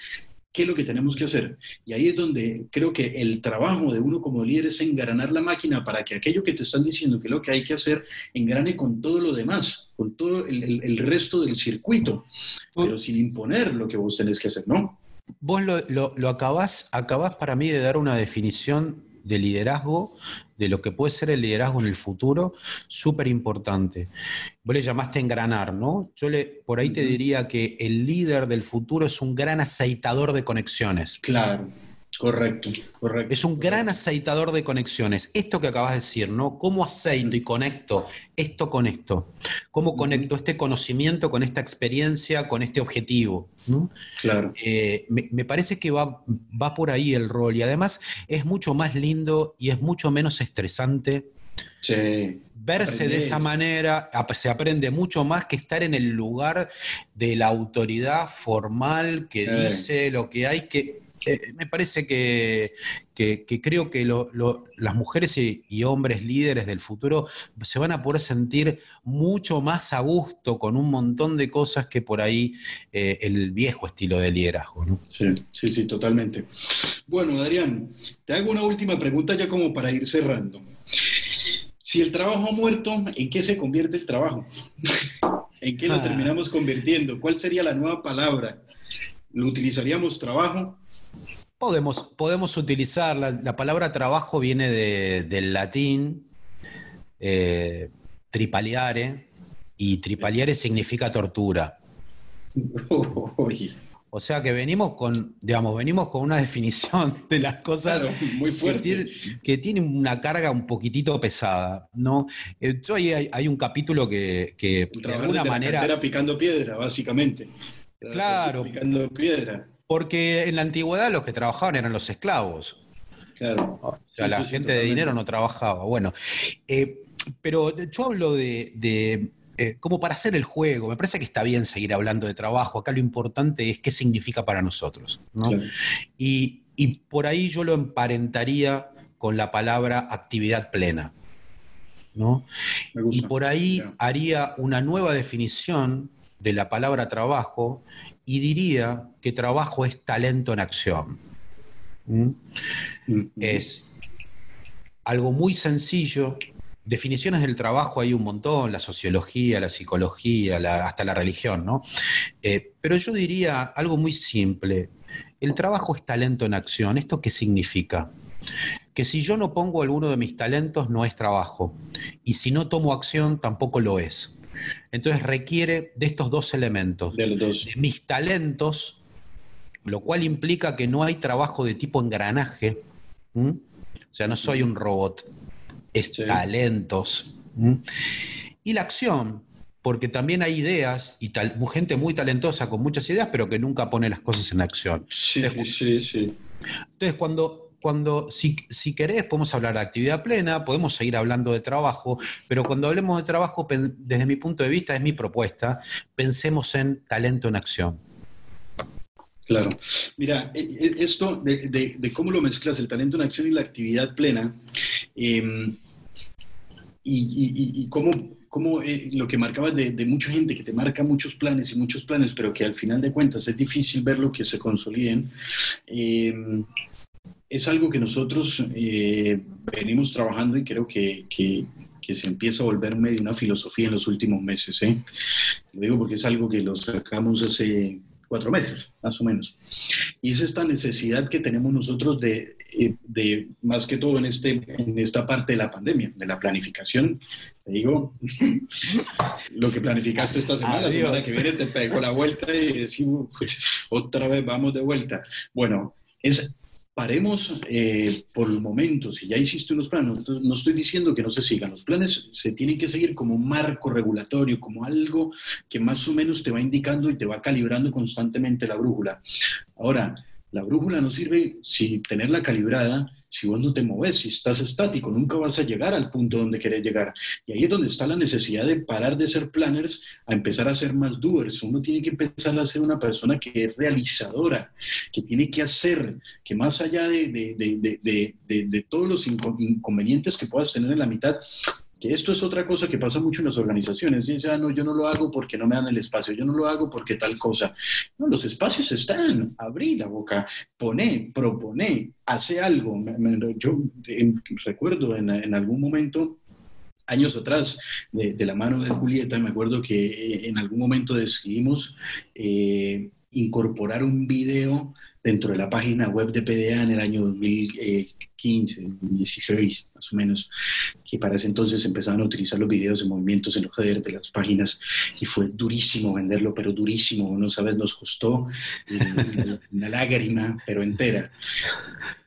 qué es lo que tenemos que hacer. Y ahí es donde creo que el trabajo de uno como líder es engranar la máquina para que aquello que te están diciendo que es lo que hay que hacer, engrane con todo lo demás, con todo el, el, resto del circuito, pero sin imponer lo que vos tenés que hacer, ¿no? Vos lo, lo, lo acabás, acabás para mí de dar una definición de liderazgo, de lo que puede ser el liderazgo en el futuro, súper importante. Vos le llamaste engranar, ¿no? Yo le, por ahí te diría que el líder del futuro es un gran aceitador de conexiones. Claro. Correcto, correcto. Es un gran aceitador de conexiones. Esto que acabas de decir, ¿no? ¿Cómo aceito y conecto esto con esto? ¿Cómo conecto este conocimiento con esta experiencia, con este objetivo? Claro. Eh, me, parece que va, va por ahí el rol y además es mucho más lindo y es mucho menos estresante. Verse de esa manera se aprende mucho más que estar en el lugar de la autoridad formal que dice lo que hay que eh, me parece que, creo que las mujeres y, hombres líderes del futuro se van a poder sentir mucho más a gusto con un montón de cosas que por ahí eh, el viejo estilo de liderazgo. Sí, sí, sí, totalmente. Bueno, Adrián, te hago una última pregunta ya como para ir cerrando. Si el trabajo ha muerto, ¿en qué se convierte el trabajo? ¿En qué lo ah. terminamos convirtiendo? ¿Cuál sería la nueva palabra? ¿Lo utilizaríamos trabajo? Podemos, podemos utilizar, la, palabra trabajo viene del latín eh, tripaliare, y tripaliare significa tortura. O sea que venimos con, digamos, venimos con una definición de las cosas muy fuerte. Que, tiene, una carga un poquitito pesada, ¿no? Eh, yo hay, hay un capítulo que, que de alguna manera... La picando piedra, básicamente. Claro. Picando piedra. Porque en la antigüedad los que trabajaban eran los esclavos. Claro. O sea, la gente de dinero no trabajaba. Bueno, eh, pero yo hablo de, eh, como para hacer el juego. Me parece que está bien seguir hablando de trabajo. Acá lo importante es qué significa para nosotros. Y, por ahí yo lo emparentaría con la palabra actividad plena. ¿no? Y por ahí haría una nueva definición de la palabra trabajo y diría que trabajo es talento en acción. ¿Mm? Es algo muy sencillo. Definiciones del trabajo hay un montón, la sociología, la psicología, hasta la religión, ¿no? Eh, pero yo diría algo muy simple. El trabajo es talento en acción. ¿Esto qué significa? Que si yo no pongo alguno de mis talentos, no es trabajo. Y si no tomo acción, tampoco lo es. Entonces requiere de estos dos elementos, de, mis talentos, lo cual implica que no hay trabajo de tipo engranaje, o sea, no soy un robot, es talentos. Y la acción, porque también hay ideas y tal, gente muy talentosa con muchas ideas, pero que nunca pone las cosas en acción. Sí, sí, sí. Entonces, cuando cuando, si, si, querés, podemos hablar de actividad plena, podemos seguir hablando de trabajo, pero cuando hablemos de trabajo, desde mi punto de vista, es mi propuesta, pensemos en talento en acción. Claro. Mira, e, e, esto de, cómo lo mezclas, el talento en acción y la actividad plena, em, y, cómo, eh, lo que marcabas de, mucha gente que te marca muchos planes y muchos planes, pero que al final de cuentas es difícil verlo que se consoliden. Eh, es algo que nosotros eh, venimos trabajando y creo que, se empieza a volver medio una filosofía en los últimos meses. ¿eh? Lo digo porque es algo que lo sacamos hace cuatro meses, más o menos. Y es esta necesidad que tenemos nosotros de, eh, de, más que todo en, este, en esta parte de la pandemia, de la planificación. Te digo, lo que planificaste esta semana, la semana que viene te pego la vuelta y decimos, otra vez vamos de vuelta. Bueno, es paremos eh, por el momento, si ya hiciste unos planes, no, estoy diciendo que no se sigan, los planes se tienen que seguir como un marco regulatorio, como algo que más o menos te va indicando y te va calibrando constantemente la brújula. Ahora, la brújula no sirve si tenerla calibrada si vos no te moves, si estás estático, nunca vas a llegar al punto donde querés llegar. Y ahí es donde está la necesidad de parar de ser planners a empezar a ser más doers. Uno tiene que empezar a ser una persona que es realizadora, que tiene que hacer, que más allá de, de todos los inconvenientes que puedas tener en la mitad, esto es otra cosa que pasa mucho en las organizaciones. Dicen, ah, no, yo no lo hago porque no me dan el espacio, yo no lo hago porque tal cosa. No, los espacios están. Abrí la boca, poné, proponé, hace algo. Yo recuerdo en, algún momento años atrás, de, la mano de Julieta, me acuerdo que eh, en algún momento decidimos eh, incorporar un video dentro de la página web de PDA en el año 2015, 16 más o menos, que para ese entonces empezaban a utilizar los videos de movimientos en los headers de las páginas y fue durísimo venderlo, pero durísimo, no sabes, nos costó una lágrima, pero entera.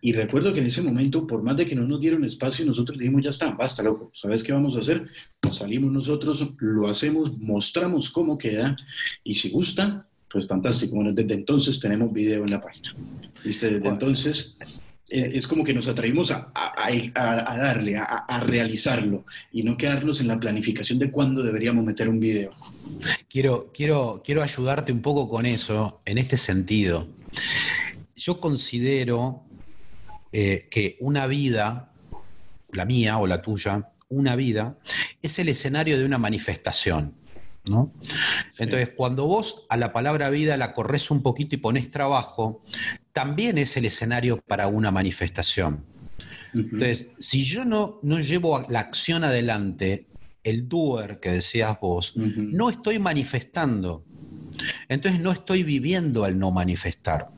Y recuerdo que en ese momento, por más de que no nos dieron espacio, nosotros dijimos, ya está, basta, loco, ¿sabes qué vamos a hacer? Pues salimos nosotros, lo hacemos, mostramos cómo queda y si gusta, pues fantástico. Bueno, desde entonces tenemos video en la página. ¿Viste? Desde entonces eh, es como que nos atrevimos a, darle, a, realizarlo y no quedarnos en la planificación de cuándo deberíamos meter un video. Quiero, quiero, quiero ayudarte un poco con eso, en este sentido. Yo considero eh, que una vida, la mía o la tuya, una vida, es el escenario de una manifestación. Entonces, cuando vos a la palabra vida la corres un poquito y pones trabajo, también es el escenario para una manifestación. Entonces, si yo no, no llevo la acción adelante, el doer que decías vos, no estoy manifestando. Entonces no estoy viviendo al no manifestar.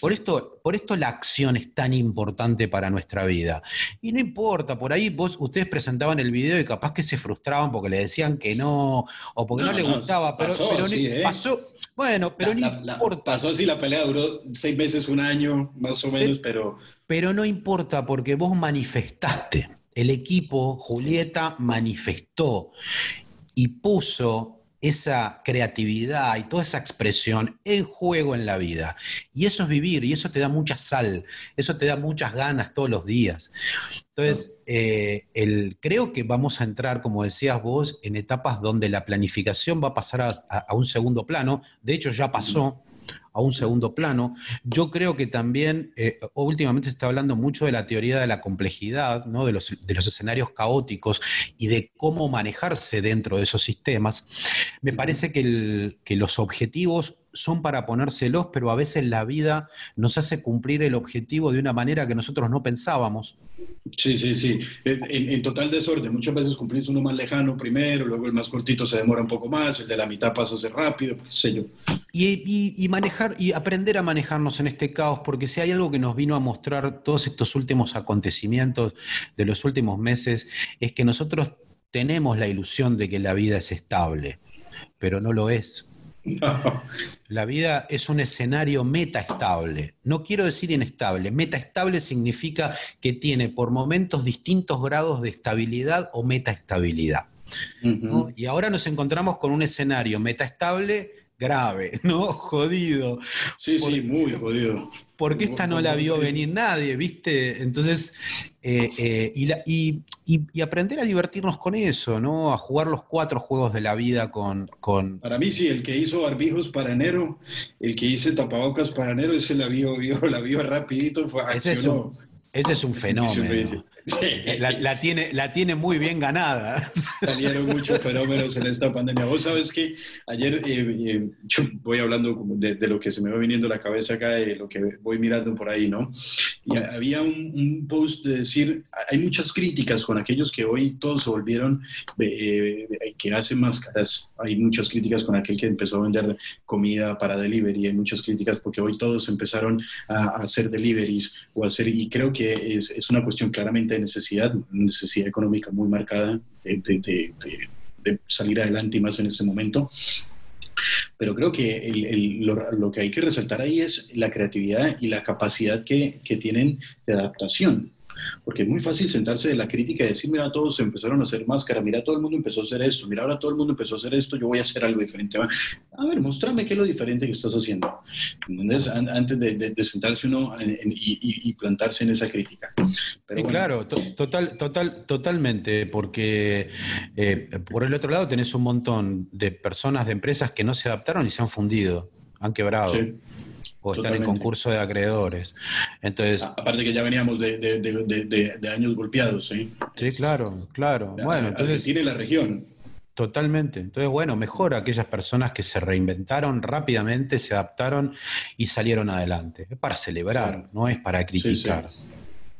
Por esto, por esto la acción es tan importante para nuestra vida. Y no importa, por ahí vos, ustedes presentaban el video y capaz que se frustraban porque le decían que no, o porque no, les gustaba, pero, pasó, ¿eh? bueno, pero no importa. pasó así, la pelea duró seis meses, un año, más o menos, pero... Pero no importa porque vos manifestaste. El equipo, Julieta, manifestó y puso esa creatividad y toda esa expresión en juego en la vida. Y eso es vivir, y eso te da mucha sal, eso te da muchas ganas todos los días. Entonces, eh, el, creo que vamos a entrar, como decías vos, en etapas donde la planificación va a pasar a un segundo plano. De hecho, ya pasó a un segundo plano. Yo creo que también, eh, últimamente se está hablando mucho de la teoría de la complejidad, ¿no? de, los, de los escenarios caóticos y de cómo manejarse dentro de esos sistemas. Me parece que, que los objetivos son para ponérselos, pero a veces la vida nos hace cumplir el objetivo de una manera que nosotros no pensábamos. Sí, sí, sí. En, total desorden. Muchas veces cumplís uno más lejano primero, luego el más cortito se demora un poco más, el de la mitad pasa a ser rápido, qué sé yo. Y, manejar y aprender a manejarnos en este caos, porque si hay algo que nos vino a mostrar todos estos últimos acontecimientos de los últimos meses, es que nosotros tenemos la ilusión de que la vida es estable, pero no lo es. La vida es un escenario metaestable. No quiero decir inestable. Metaestable significa que tiene por momentos distintos grados de estabilidad o metaestabilidad. Y ahora nos encontramos con un escenario metaestable grave, ¿no? Jodido. Sí, sí, muy jodido. Porque esta no la vio venir nadie, ¿viste? Entonces, eh, eh, y, aprender a divertirnos con eso, ¿no? A jugar los cuatro juegos de la vida con... con... Para mí sí, el que hizo barbijos para enero, el que hizo tapabocas para enero, ese la vio, vio la vio rapidito, fue, accionó. Ese es un fenómeno. La, tiene, la tiene muy bien ganada. Salieron muchos fenómenos en esta pandemia. Vos sabes que ayer eh, eh, yo voy hablando de, lo que se me va viniendo a la cabeza acá, de lo que voy mirando por ahí, ¿no? Y había un, post de decir, hay muchas críticas con aquellos que hoy todos se volvieron, eh, que hacen máscaras. Hay muchas críticas con aquel que empezó a vender comida para delivery. Hay muchas críticas porque hoy todos empezaron a, hacer deliveries o hacer, y creo que es, es una cuestión claramente necesidad, necesidad económica muy marcada de, salir adelante y más en ese momento. Pero creo que lo, que hay que resaltar ahí es la creatividad y la capacidad que, que tienen de adaptación. Porque es muy fácil sentarse de la crítica y decir, mira, todos empezaron a hacer máscara, mira, todo el mundo empezó a hacer esto, mira, ahora todo el mundo empezó a hacer esto, yo voy a hacer algo diferente. A ver, mostrame qué es lo diferente que estás haciendo. Antes de, sentarse uno y, plantarse en esa crítica. Claro, total, total, totalmente, porque eh, por el otro lado tenés un montón de personas, de empresas que no se adaptaron y se han fundido, han quebrado. Sí o están en concurso de acreedores. Entonces, Aparte que ya veníamos de, años golpeados, ¿sí? Sí, claro, claro. bueno, entonces... Tiene la región. Totalmente. Entonces, bueno, mejor aquellas personas que se reinventaron rápidamente, se adaptaron y salieron adelante. Es para celebrar, no es para criticar.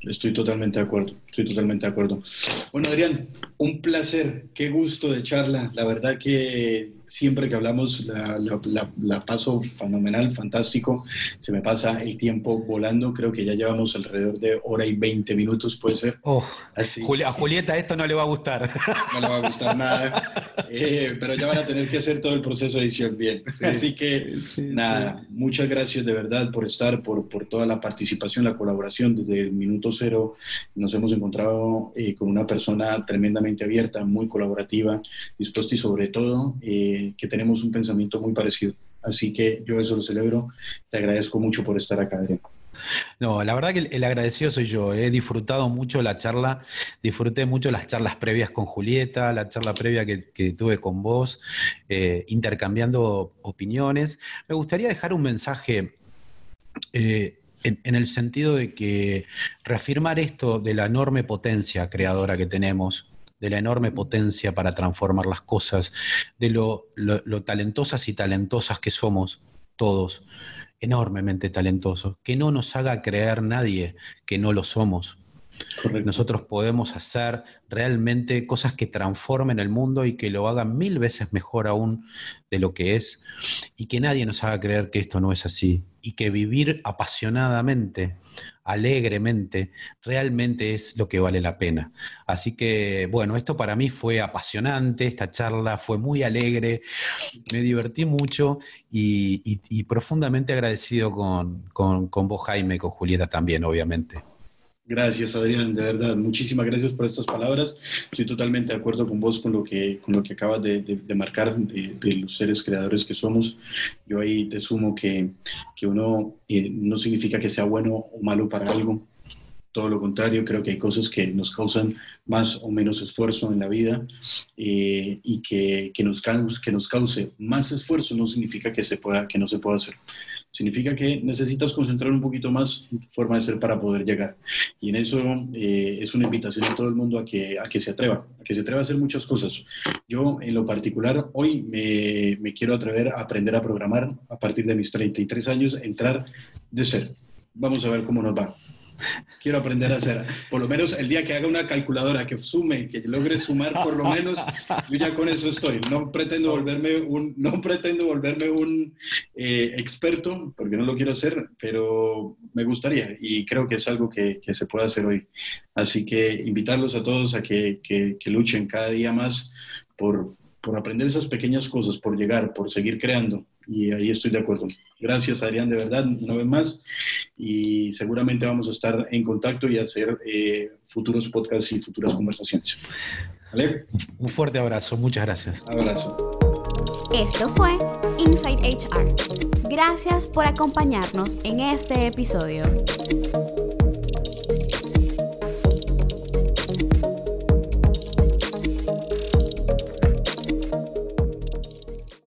Estoy totalmente de acuerdo, estoy totalmente de acuerdo. Bueno, Adrián, un placer, qué gusto de charla. La verdad que siempre que hablamos la, paso fenomenal, fantástico. Se me pasa el tiempo volando. Creo que ya llevamos alrededor de hora y 20 minutos, puede ser. Oh, a Julieta esto no le va a gustar. No le va a gustar nada. Eh, pero ya van a tener que hacer todo el proceso de edición bien. Así que, nada, muchas gracias de verdad por estar, por, por toda la participación, la colaboración. Desde el minuto cero nos hemos encontrado eh, con una persona tremendamente abierta, muy colaborativa, dispuesta y sobre todo... Eh, que tenemos un pensamiento muy parecido. Así que yo eso lo celebro. Te agradezco mucho por estar acá, Adrián. No, la verdad que el, agradecido soy yo. He disfrutado mucho la charla, disfruté mucho las charlas previas con Julieta, la charla previa que, tuve con vos, eh, intercambiando opiniones. Me gustaría dejar un mensaje eh, en, el sentido de que reafirmar esto de la enorme potencia creadora que tenemos de la enorme potencia para transformar las cosas, de lo, talentosas y talentosas que somos todos, enormemente talentosos, que no nos haga creer nadie que no lo somos. Nosotros podemos hacer realmente cosas que transformen el mundo y que lo hagan mil veces mejor aún de lo que es y que nadie nos haga creer que esto no es así y que vivir apasionadamente, alegremente, realmente es lo que vale la pena. Así que, bueno, esto para mí fue apasionante, esta charla fue muy alegre, me divertí mucho y, profundamente agradecido con, con, con vos, Jaime, con Julieta también, obviamente. Gracias, Adrián, de verdad. Muchísimas gracias por estas palabras. Estoy totalmente de acuerdo con vos, con lo que, con lo que acabas de, marcar, de, los seres creadores que somos. Yo ahí te sumo que, que uno eh, no significa que sea bueno o malo para algo. Todo lo contrario, creo que hay cosas que nos causan más o menos esfuerzo en la vida eh, y que, que, nos cause, que nos cause más esfuerzo no significa que, se pueda, que no se pueda hacer significa que necesitas concentrar un poquito más tu forma de ser para poder llegar. Y en eso eh, es una invitación a todo el mundo a que, a que se atreva, a que se atreva a hacer muchas cosas. Yo, en lo particular, hoy me, me quiero atrever a aprender a programar a partir de mis 33 años, entrar de ser. Vamos a ver cómo nos va. Quiero aprender a hacer, por lo menos el día que haga una calculadora que sume, que logre sumar por lo menos, yo ya con eso estoy. No pretendo volverme un, no pretendo volverme un eh, experto, porque no lo quiero hacer, pero me gustaría y creo que es algo que, se puede hacer hoy. Así que invitarlos a todos a que luchen cada día más por, por aprender esas pequeñas cosas, por llegar, por seguir creando. Y ahí estoy de acuerdo. Gracias, Adrián, de verdad, una vez más. Y seguramente vamos a estar en contacto y hacer eh, futuros podcasts y futuras conversaciones. ¿Vale? Un fuerte abrazo, muchas gracias. Abrazo. Esto fue Inside HR. Gracias por acompañarnos en este episodio.